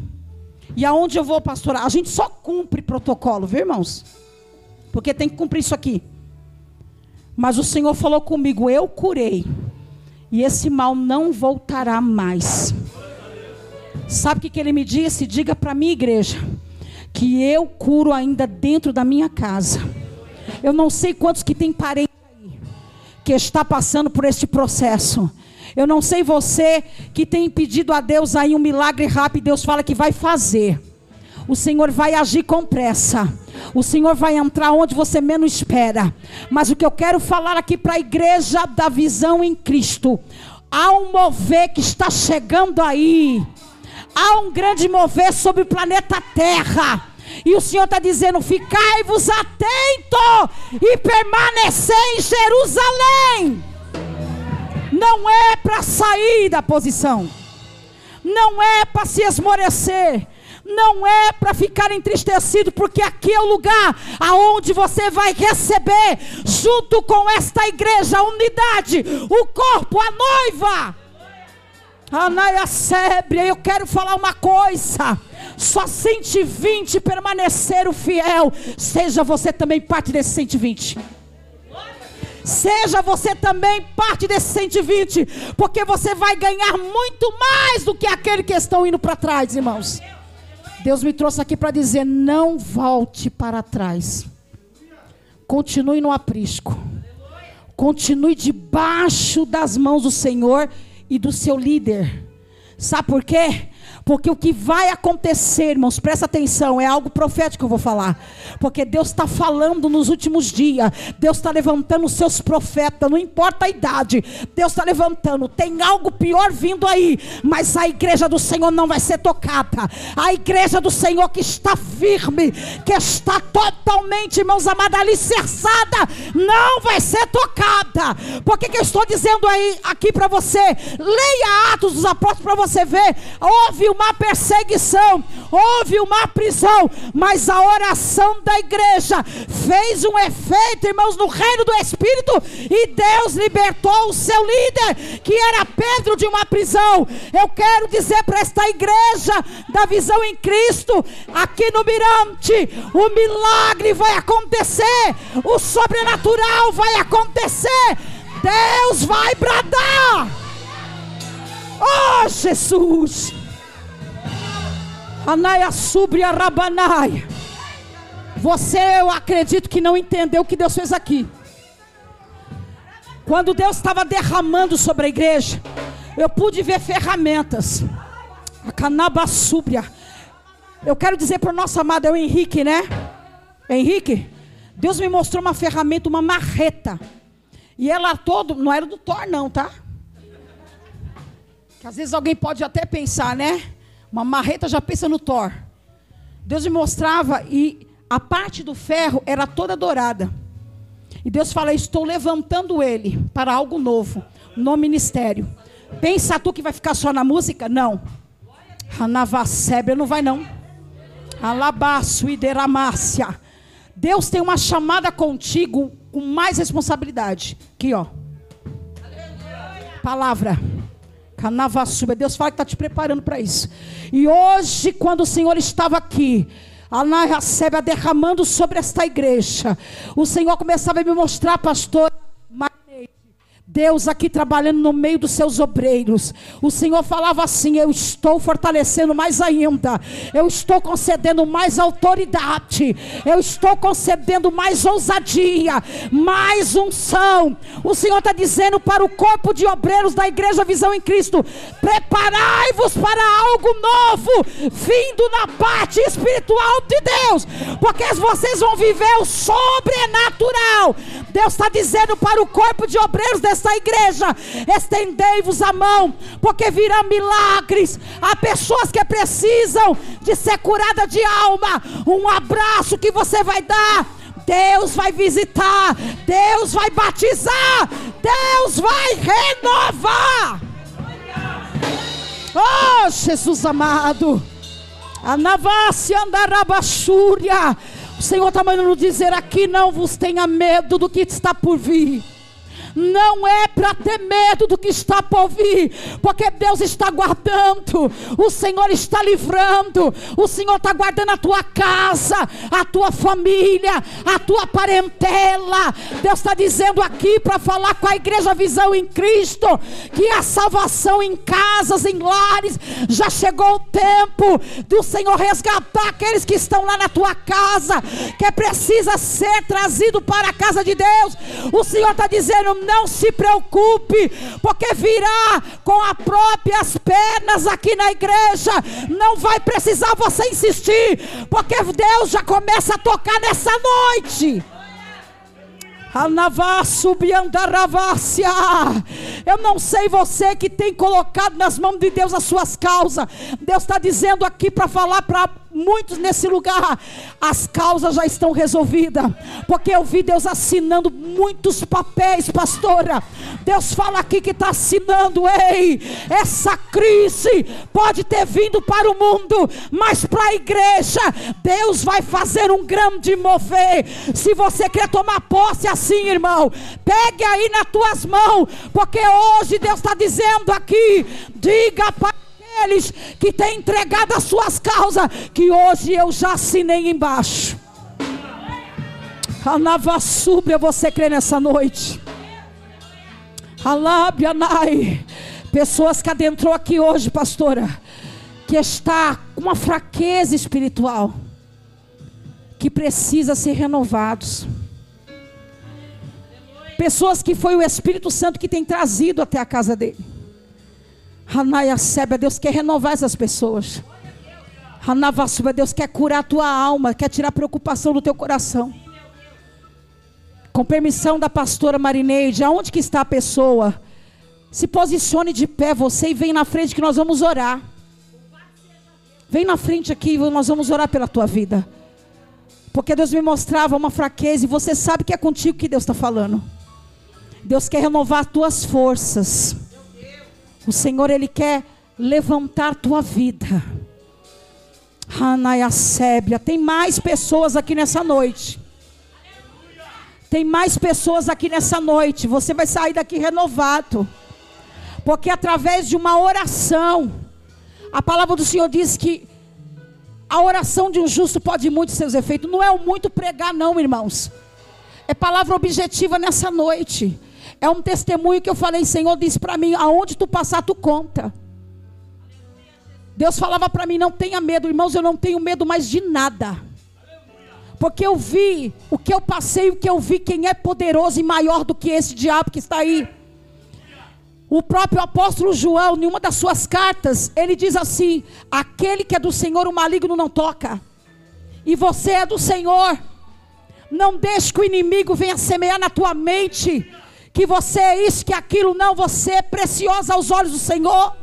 E aonde eu vou pastorar? A gente só cumpre protocolo, viu, irmãos? Porque tem que cumprir isso aqui. Mas o Senhor falou comigo: eu curei. E esse mal não voltará mais. Sabe o que, ele me disse? Diga para mim, igreja, que eu curo ainda dentro da minha casa. Eu não sei quantos que tem parentes que está passando por este processo. Eu não sei você que tem pedido a Deus aí um milagre rápido, Deus fala que vai fazer. O Senhor vai agir com pressa. O Senhor vai entrar onde você menos espera. Mas o que eu quero falar aqui para a igreja da visão em Cristo, há um mover que está chegando aí. Há um grande mover sobre o planeta Terra. E o Senhor está dizendo: ficai-vos atento e permanecer em Jerusalém. Não é para sair da posição, não é para se esmorecer, não é para ficar entristecido, porque aqui é o lugar aonde você vai receber, junto com esta igreja, a unidade, o corpo, a noiva. Anaia Sébria, eu quero falar uma coisa. Só 120 permaneceram fiel. Seja você também parte desse 120. Seja você também parte desse 120, porque você vai ganhar muito mais do que aquele que estão indo para trás, irmãos. Deus me trouxe aqui para dizer: não volte para trás. Continue no aprisco. Continue debaixo das mãos do Senhor e do seu líder. Sabe por quê? Porque o que vai acontecer, irmãos, presta atenção, é algo profético que eu vou falar. Porque Deus está falando nos últimos dias. Deus está levantando seus profetas, não importa a idade. Deus está levantando. Tem algo pior vindo aí. Mas a igreja do Senhor não vai ser tocada. A igreja do Senhor que está firme, que está totalmente, irmãos amados, alicerçada, não vai ser tocada. Por que, que eu estou dizendo aí aqui para você? Leia Atos dos Apóstolos para você ver. Houve uma perseguição, houve uma prisão, mas a oração da igreja fez um efeito, irmãos, no reino do Espírito, e Deus libertou o seu líder, que era Pedro, de uma prisão. Eu quero dizer para esta igreja da visão em Cristo, aqui no Mirante, o milagre vai acontecer, o sobrenatural vai acontecer. Deus vai bradar. Oh, Jesus! Anaia subria rabanai. Você, eu acredito que não entendeu o que Deus fez aqui. Quando Deus estava derramando sobre a igreja, eu pude ver ferramentas. A canaba súbria. Eu quero dizer para o nosso amado, é o Henrique, né? Henrique, Deus me mostrou uma ferramenta, uma marreta. E ela todo, não era do Thor não, tá? Que às vezes alguém pode até pensar, né? Uma marreta já pensa no Thor. Deus me mostrava e a parte do ferro era toda dourada. E Deus fala: Estou levantando ele para algo novo, no ministério. Pensa tu que vai ficar só na música? Não. Anavassébria não vai não. Alabaço e deramácia. Deus tem uma chamada contigo com mais responsabilidade. Aqui, ó. Palavra. Canavassuba. Deus fala que está te preparando para isso. E hoje, quando o Senhor estava aqui, a recebe derramando sobre esta igreja, o Senhor começava a me mostrar, pastor, Deus aqui trabalhando no meio dos seus obreiros. O Senhor falava assim: Eu estou fortalecendo mais ainda. Eu estou concedendo mais autoridade. Eu estou concedendo mais ousadia, mais unção. O Senhor está dizendo para o corpo de obreiros da igreja Visão em Cristo: Preparai-vos para algo novo, vindo na parte espiritual de Deus, porque vocês vão viver o sobrenatural. Deus está dizendo para o corpo de obreiros dessa essa igreja, estendei-vos a mão, porque virão milagres. Há pessoas que precisam de ser curada de alma. Um abraço que você vai dar. Deus vai visitar, Deus vai batizar, Deus vai renovar. Oh, Jesus amado. A navácia andarabachúria. O Senhor está mandando dizer aqui: não vos tenha medo do que está por vir não é para ter medo do que está por vir, porque Deus está guardando, o Senhor está livrando, o Senhor está guardando a tua casa, a tua família, a tua parentela. Deus está dizendo aqui para falar com a igreja Visão em Cristo que a salvação em casas, em lares, já chegou o tempo do Senhor resgatar aqueles que estão lá na tua casa, que precisa ser trazido para a casa de Deus. O Senhor está dizendo: não se preocupe, porque virá com as próprias pernas aqui na igreja. Não vai precisar você insistir, porque Deus já começa a tocar nessa noite. Eu não sei você que tem colocado nas mãos de Deus as suas causas. Deus está dizendo aqui para falar para muitos nesse lugar, as causas já estão resolvidas, porque eu vi Deus assinando muitos papéis, pastora. Deus fala aqui que está assinando, ei, essa crise pode ter vindo para o mundo, mas para a igreja, Deus vai fazer um grande mover. Se você quer tomar posse assim, irmão, pegue aí nas tuas mãos, porque hoje Deus está dizendo aqui, diga para aqueles que têm entregado as suas causas, que hoje eu já assinei embaixo. Anavassúbia, você crê nessa noite? Alábia-nai. Pessoas que adentrou aqui hoje, pastora, que está com uma fraqueza espiritual, que precisa ser renovados. Pessoas que foi o Espírito Santo que tem trazido até a casa dele. Hanaya Seba, Deus quer renovar essas pessoas. Hanavasuba, Deus quer curar a tua alma, quer tirar a preocupação do teu coração. Com permissão da pastora Marineide, aonde que está a pessoa? Se posicione de pé você e vem na frente que nós vamos orar. Vem na frente aqui nós vamos orar pela tua vida. Porque Deus me mostrava uma fraqueza e você sabe que é contigo que Deus está falando. Deus quer renovar as tuas forças. O Senhor, Ele quer levantar tua vida. Hanaya Sébia. Tem mais pessoas aqui nessa noite. Tem mais pessoas aqui nessa noite. Você vai sair daqui renovado. Porque através de uma oração, a palavra do Senhor diz que a oração de um justo pode muito seus efeitos. Não é o muito pregar, não, irmãos. É palavra objetiva nessa noite. É um testemunho que eu falei, Senhor, disse para mim: aonde tu passar, tu conta. Deus falava para mim: não tenha medo, irmãos, eu não tenho medo mais de nada. Porque eu vi o que eu passei, o que eu vi, quem é poderoso e maior do que esse diabo que está aí. O próprio apóstolo João, em uma das suas cartas, ele diz assim: Aquele que é do Senhor, o maligno não toca. E você é do Senhor. Não deixe que o inimigo venha semear na tua mente que você é isso, que aquilo. Não, você é preciosa aos olhos do Senhor.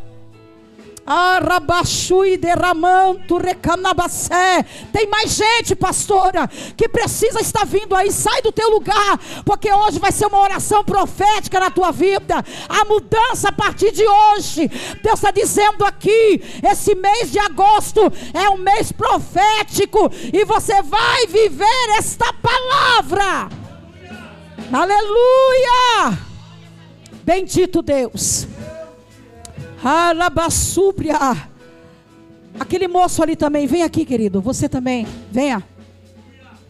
Arabachui derramando recanabacé. Tem mais gente, pastora, que precisa estar vindo aí. Sai do teu lugar, porque hoje vai ser uma oração profética na tua vida. A mudança a partir de hoje. Deus está dizendo aqui: esse mês de agosto é um mês profético e você vai viver esta palavra. Aleluia! Bendito Deus. Alabassúbria. Aquele moço ali também, vem aqui, querido. Você também, venha.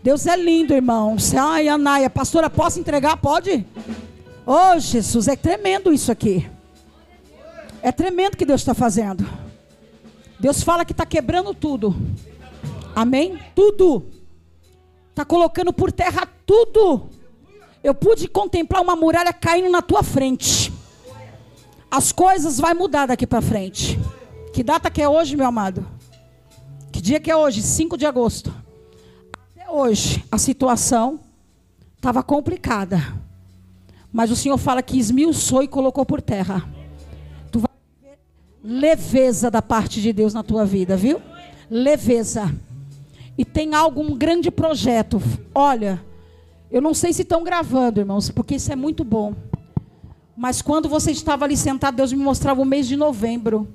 Deus é lindo, irmãos. Ai, Anaia, pastora, posso entregar? Pode? Oh, Jesus, é tremendo isso aqui. É tremendo que Deus está fazendo. Deus fala que está quebrando tudo. Amém? Tudo. Está colocando por terra tudo. Eu pude contemplar uma muralha caindo na tua frente. As coisas vai mudar daqui para frente. Que data que é hoje, meu amado? Que dia que é hoje? 5 de agosto. Até hoje, a situação estava complicada. Mas o Senhor fala que esmiuçou e colocou por terra. Tu vai ver leveza da parte de Deus na tua vida, viu? Leveza. E tem algum grande projeto. Olha, eu não sei se estão gravando, irmãos, porque isso é muito bom. Mas quando você estava ali sentado, Deus me mostrava o mês de novembro.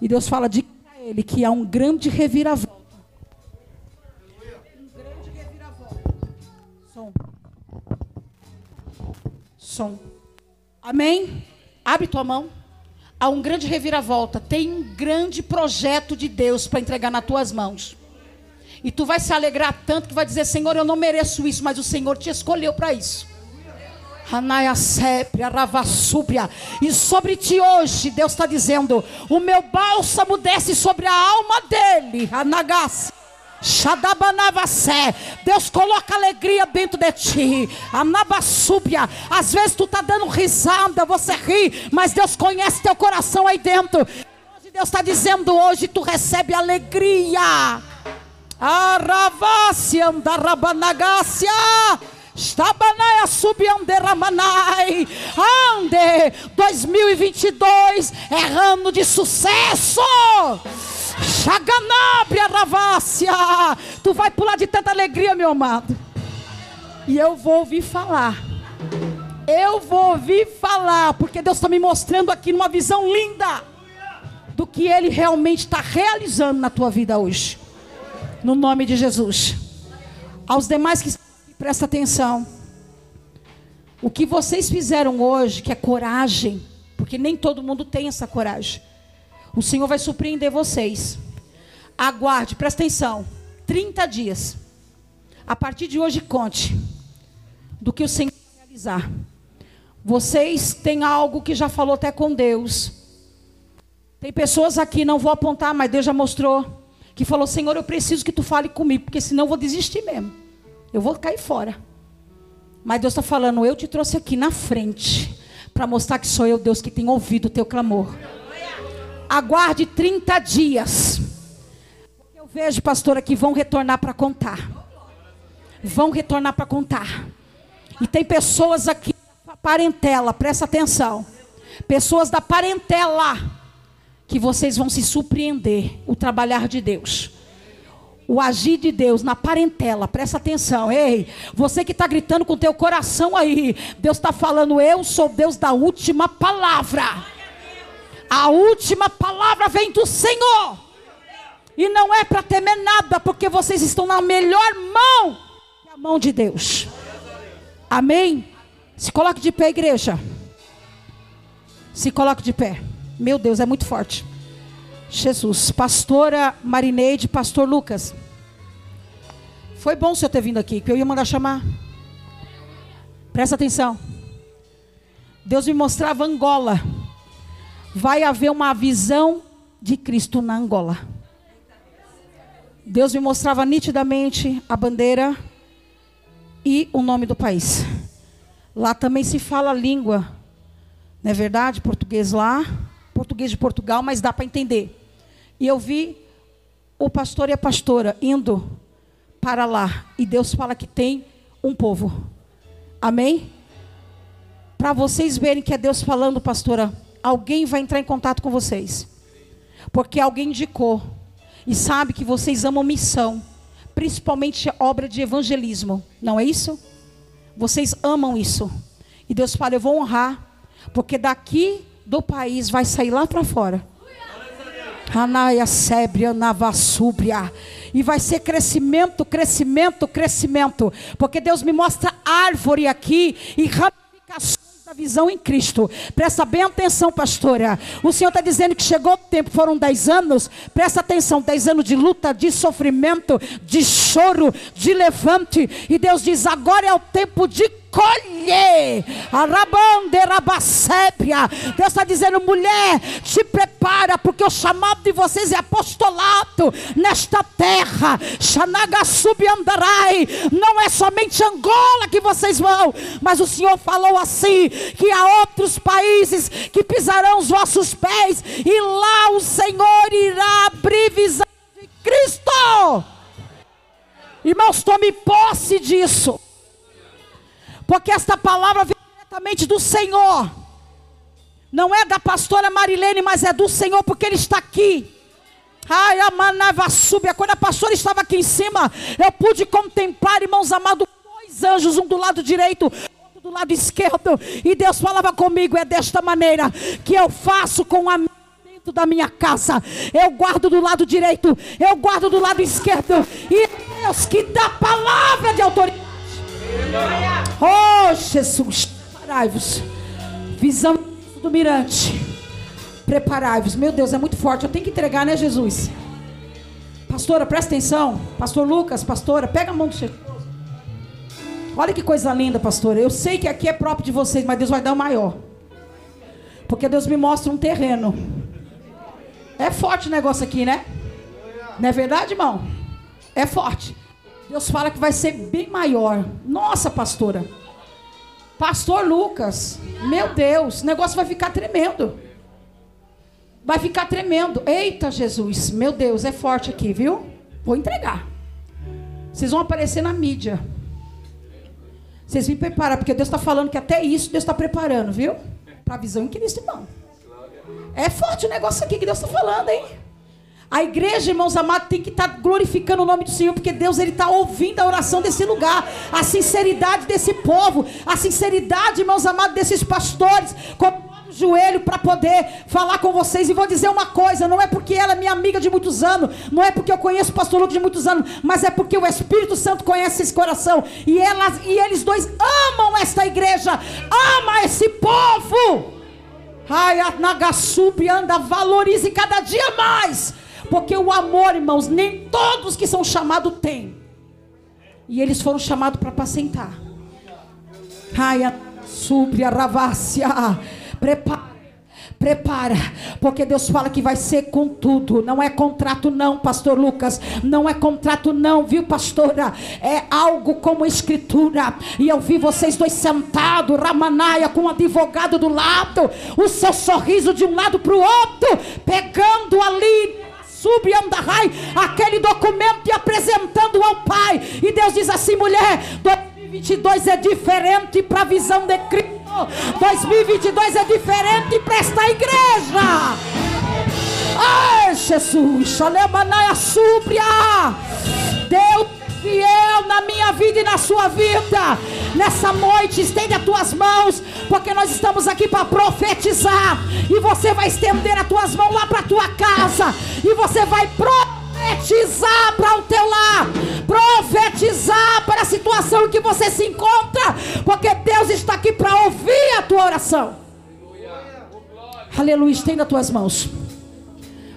E Deus fala de ele que há um grande reviravolta. Um grande reviravolta. Som. Som. Amém? Abre tua mão. Há um grande reviravolta. Tem um grande projeto de Deus para entregar nas tuas mãos. E tu vai se alegrar tanto que vai dizer: Senhor, eu não mereço isso, mas o Senhor te escolheu para isso. Anaia Sépria, Ravassúbria. E sobre ti hoje, Deus está dizendo: o meu bálsamo desce sobre a alma dele. Anagas. Shadabanavasé. Deus coloca alegria dentro de ti. Anabassúbia. Às vezes tu está dando risada, você ri, mas Deus conhece teu coração aí dentro. Deus está dizendo: hoje tu recebe alegria. Aravácia. Stabanaya subianderamanai. Ande 2022 é ano de sucesso. Chaganabria ravácia. Tu vai pular de tanta alegria, meu amado. E eu vou ouvir falar. Eu vou ouvir falar, porque Deus está me mostrando aqui numa visão linda do que Ele realmente está realizando na tua vida hoje. No nome de Jesus. Aos demais que Presta atenção. O que vocês fizeram hoje, que é coragem, porque nem todo mundo tem essa coragem. O Senhor vai surpreender vocês. Aguarde, presta atenção. 30 dias. A partir de hoje, conte do que o Senhor vai realizar. Vocês têm algo que já falou até com Deus. Tem pessoas aqui, não vou apontar, mas Deus já mostrou, que falou: Senhor, eu preciso que tu fale comigo, porque senão eu vou desistir mesmo eu vou cair fora. Mas Deus está falando, eu te trouxe aqui na frente para mostrar que sou eu, Deus, que tem ouvido o teu clamor. aguarde 30 dias. Eu vejo, pastora, que vão retornar para contar. Vão retornar para contar. E tem pessoas aqui, parentela, presta atenção. Pessoas da parentela, que vocês vão se surpreender o trabalhar de Deus. O agir de Deus na parentela, presta atenção, ei, você que está gritando com teu coração aí, Deus está falando, eu sou Deus da última palavra, a última palavra vem do Senhor, e não é para temer nada, porque vocês estão na melhor mão, a mão de Deus, amém? Se coloque de pé, igreja, se coloque de pé, meu Deus, é muito forte. Jesus, pastora Marineide, pastor Lucas. Foi bom o senhor ter vindo aqui, que eu ia mandar chamar. Presta atenção. Deus me mostrava Angola. Vai haver uma visão de Cristo na Angola. Deus me mostrava nitidamente a bandeira e o nome do país. Lá também se fala a língua, não é verdade? Português lá, português de Portugal, mas dá para entender. E eu vi o pastor e a pastora indo para lá. E Deus fala que tem um povo. Amém? Para vocês verem que é Deus falando, pastora, alguém vai entrar em contato com vocês. Porque alguém indicou. E sabe que vocês amam missão. Principalmente obra de evangelismo. Não é isso? Vocês amam isso. E Deus fala: Eu vou honrar. Porque daqui do país vai sair lá para fora Anaia Sébria, Navassúbria. E vai ser crescimento, crescimento, crescimento. Porque Deus me mostra árvore aqui e ramificações da visão em Cristo. Presta bem atenção, pastora. O Senhor está dizendo que chegou o tempo, foram dez anos. Presta atenção, dez anos de luta, de sofrimento, de choro, de levante. E Deus diz: agora é o tempo de colher. Deus está dizendo, mulher, te prepara, porque o chamado de vocês é apostolado nesta terra. andarai. Não é somente Angola que vocês vão, mas o Senhor falou assim: que há outros países que pisarão os vossos pés, e lá o Senhor irá abrir visão de Cristo. Irmãos, tome posse disso. Porque esta palavra vem diretamente do Senhor. Não é da pastora Marilene, mas é do Senhor, porque Ele está aqui. Ai, a manava súbia. Quando a pastora estava aqui em cima, eu pude contemplar, irmãos amados, dois anjos, um do lado direito, outro do lado esquerdo. E Deus falava comigo: é desta maneira que eu faço com a dentro da minha casa. Eu guardo do lado direito, eu guardo do lado esquerdo. E Deus que dá palavra de autoridade. Oh, Jesus, preparai-vos. Visão do mirante. Preparai-vos. Meu Deus, é muito forte. Eu tenho que entregar, né, Jesus? Pastora, presta atenção. Pastor Lucas, pastora, pega a mão do Jesus. Olha que coisa linda, pastora. Eu sei que aqui é próprio de vocês, mas Deus vai dar o maior. Porque Deus me mostra um terreno. É forte o negócio aqui, né? Não é verdade, irmão? É forte. Deus fala que vai ser bem maior. Nossa, pastora. Pastor Lucas, meu Deus, o negócio vai ficar tremendo. Vai ficar tremendo. Eita, Jesus, meu Deus, é forte aqui, viu? Vou entregar. Vocês vão aparecer na mídia. Vocês me preparam, porque Deus está falando que até isso Deus está preparando, viu? Para a visão em Cristo, irmão. É forte o negócio aqui que Deus está falando, hein? A igreja, irmãos amados, tem que estar tá glorificando o nome do Senhor, porque Deus ele está ouvindo a oração desse lugar, a sinceridade desse povo, a sinceridade, irmãos amados, desses pastores, com joelho para poder falar com vocês. E vou dizer uma coisa: não é porque ela é minha amiga de muitos anos, não é porque eu conheço o pastor Lucas de muitos anos, mas é porque o Espírito Santo conhece esse coração e elas e eles dois amam esta igreja, ama esse povo. Ai, a Nagassubi anda, valorize cada dia mais porque o amor, irmãos, nem todos que são chamados têm. E eles foram chamados para apacentar. Ai, a súbia ravácia. Prepare. Prepara, porque Deus fala que vai ser com tudo. Não é contrato, não, Pastor Lucas. Não é contrato, não, viu, pastora? É algo como escritura. E eu vi vocês dois sentados, Ramanaia, com um advogado do lado, o seu sorriso de um lado para o outro, pegando ali subiandahai, aquele documento e apresentando ao Pai. E Deus diz assim, mulher, 2022 é diferente para a visão de Cristo. 2022 é diferente para esta igreja. Ai, Jesus, Xalemanaia súbria. Deus fiel na minha vida e na sua vida. Nessa noite, estende as tuas mãos, porque nós estamos aqui para profetizar. E você vai estender as tuas mãos lá para tua casa. E você vai profetizar para o teu lar, profetizar para a situação em que você se encontra, porque Deus está aqui para ouvir a tua oração. Aleluia, estenda as tuas mãos.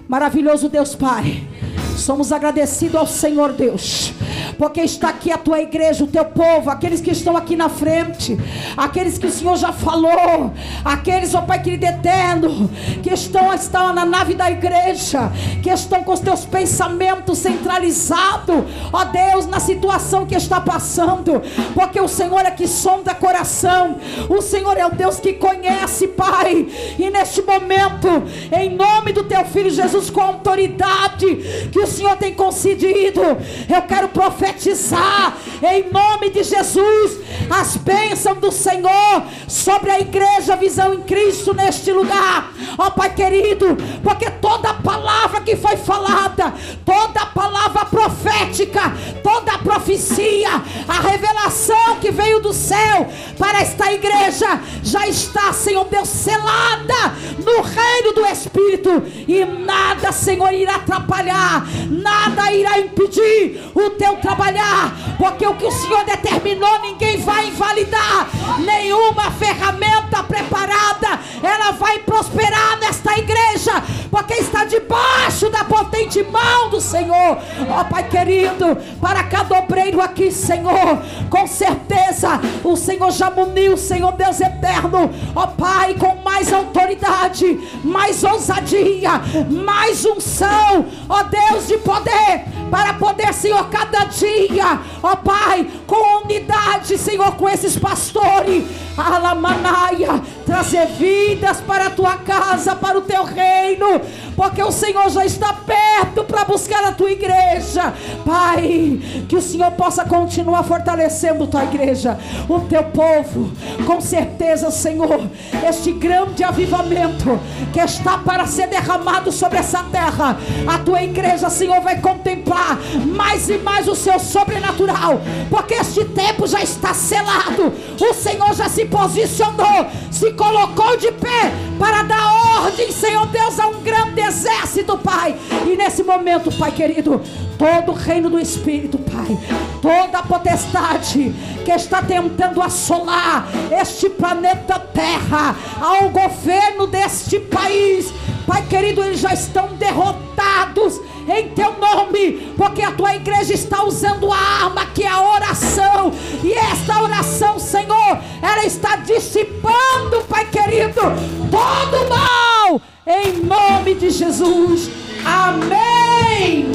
Maravilhoso Deus Pai. Somos agradecidos ao Senhor Deus porque está aqui a tua igreja, o teu povo, aqueles que estão aqui na frente, aqueles que o Senhor já falou, aqueles, ó Pai querido eterno, que estão, estão na nave da igreja, que estão com os teus pensamentos centralizados, ó Deus, na situação que está passando, porque o Senhor é que sonda coração, o Senhor é o Deus que conhece, Pai, e neste momento, em nome do teu filho Jesus, com autoridade que o Senhor tem concedido, eu quero profetizar em nome de Jesus as bênçãos do Senhor sobre a igreja Visão em Cristo neste lugar. Ó oh, Pai querido, porque toda palavra que foi falada, toda palavra profética, toda profecia, a revelação que veio do céu para esta igreja já está, Senhor Deus, selada no reino do Espírito e nada, Senhor, irá atrapalhar, nada irá impedir o teu trabalhar, porque o que o Senhor determinou, ninguém vai invalidar. Nenhuma ferramenta preparada, ela vai prosperar nesta igreja, porque está debaixo da potente mão do Senhor. Ó oh, Pai querido, para cada obreiro aqui, Senhor, com certeza o Senhor já muniu, Senhor Deus eterno, ó oh, Pai, com mais autoridade, mais ousadia, mais unção, ó oh, Deus de poder, para poder, Senhor, cada dia, ó Pai, com unidade, Senhor, com esses pastores, Alamanaia, trazer vidas para a tua casa, para o teu reino, porque o Senhor já está perto para buscar a tua igreja, Pai, que o Senhor possa continuar fortalecendo tua igreja, o teu povo, com certeza, Senhor, este grande avivamento que está para ser derramado sobre essa terra, a tua igreja, Senhor, vai contemplar mais e mais o seu sobrenatural, porque este tempo já está selado. O Senhor já se posicionou, se colocou de pé para dar ordem, Senhor Deus, a um grande exército, Pai. E nesse momento, Pai querido, todo o reino do Espírito, Pai, toda a potestade que está tentando assolar este planeta Terra, ao governo deste país, Pai querido, eles já estão derrotados em teu nome, porque a tua igreja está usando a arma que é a oração, e esta oração, Senhor, ela está dissipando, Pai querido, todo mal, em nome de Jesus. Amém.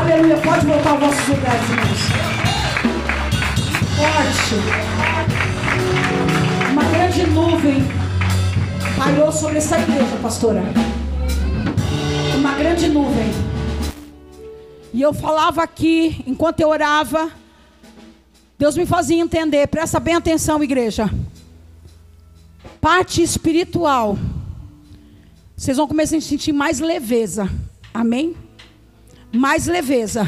Aleluia. Pode voltar aos vossos lugares, irmãos. Forte. Uma grande nuvem pairou sobre essa igreja, pastora uma grande nuvem. E eu falava aqui, enquanto eu orava, Deus me fazia entender, presta bem atenção, igreja. Parte espiritual. Vocês vão começar a sentir mais leveza. Amém? Mais leveza.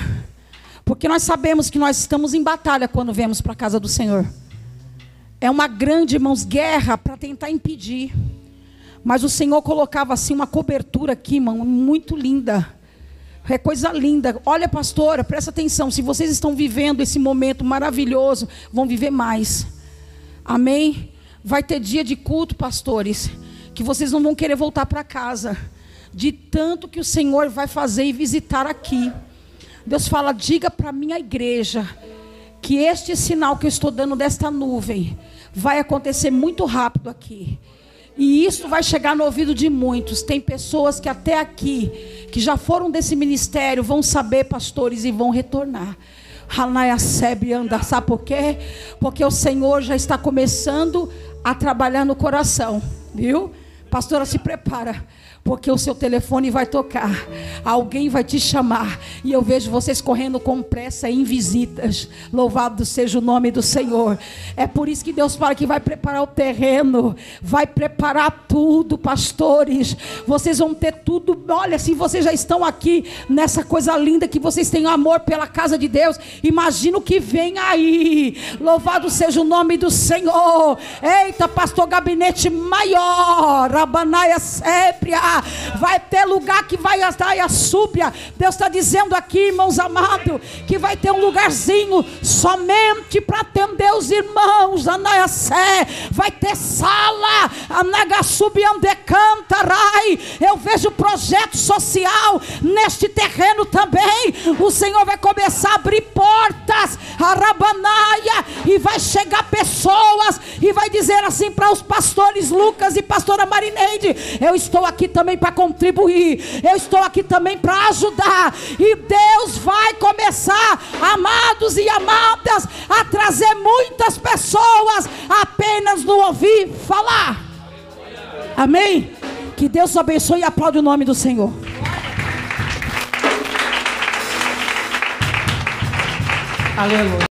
Porque nós sabemos que nós estamos em batalha quando vemos para a casa do Senhor. É uma grande, irmãos, guerra para tentar impedir. Mas o Senhor colocava assim uma cobertura aqui, irmão, muito linda. É coisa linda. Olha, pastora, presta atenção. Se vocês estão vivendo esse momento maravilhoso, vão viver mais. Amém? Vai ter dia de culto, pastores, que vocês não vão querer voltar para casa. De tanto que o Senhor vai fazer e visitar aqui. Deus fala: diga para minha igreja que este sinal que eu estou dando desta nuvem vai acontecer muito rápido aqui E isso vai chegar no ouvido de muitos. Tem pessoas que até aqui, que já foram desse ministério, vão saber, pastores, e vão retornar. Hanayaseb anda, sabe por quê? Porque o Senhor já está começando a trabalhar no coração, viu? Pastora, se prepara porque o seu telefone vai tocar, alguém vai te chamar, e eu vejo vocês correndo com pressa em visitas. Louvado seja o nome do Senhor. É por isso que Deus fala que vai preparar o terreno, vai preparar tudo, pastores. Vocês vão ter tudo. Olha, se vocês já estão aqui nessa coisa linda que vocês têm amor pela casa de Deus, imagina o que vem aí. Louvado seja o nome do Senhor. Eita, pastor gabinete maior, Rabanaia Vai ter lugar que vai estar a súbia. Deus está dizendo aqui, irmãos amados, que vai ter um lugarzinho somente para atender os irmãos. Anaiassé, vai ter sala, Anagasubiandecantarai. Eu vejo projeto social neste terreno também. O Senhor vai começar a abrir portas, Arabanaia, e vai chegar pessoas e vai dizer assim para os pastores Lucas e pastora Marineide: Eu estou aqui também também para contribuir, eu estou aqui também para ajudar. E Deus vai começar, amados e amadas, a trazer muitas pessoas apenas no ouvir falar. Amém? Que Deus abençoe e aplaude o nome do Senhor. Aleluia.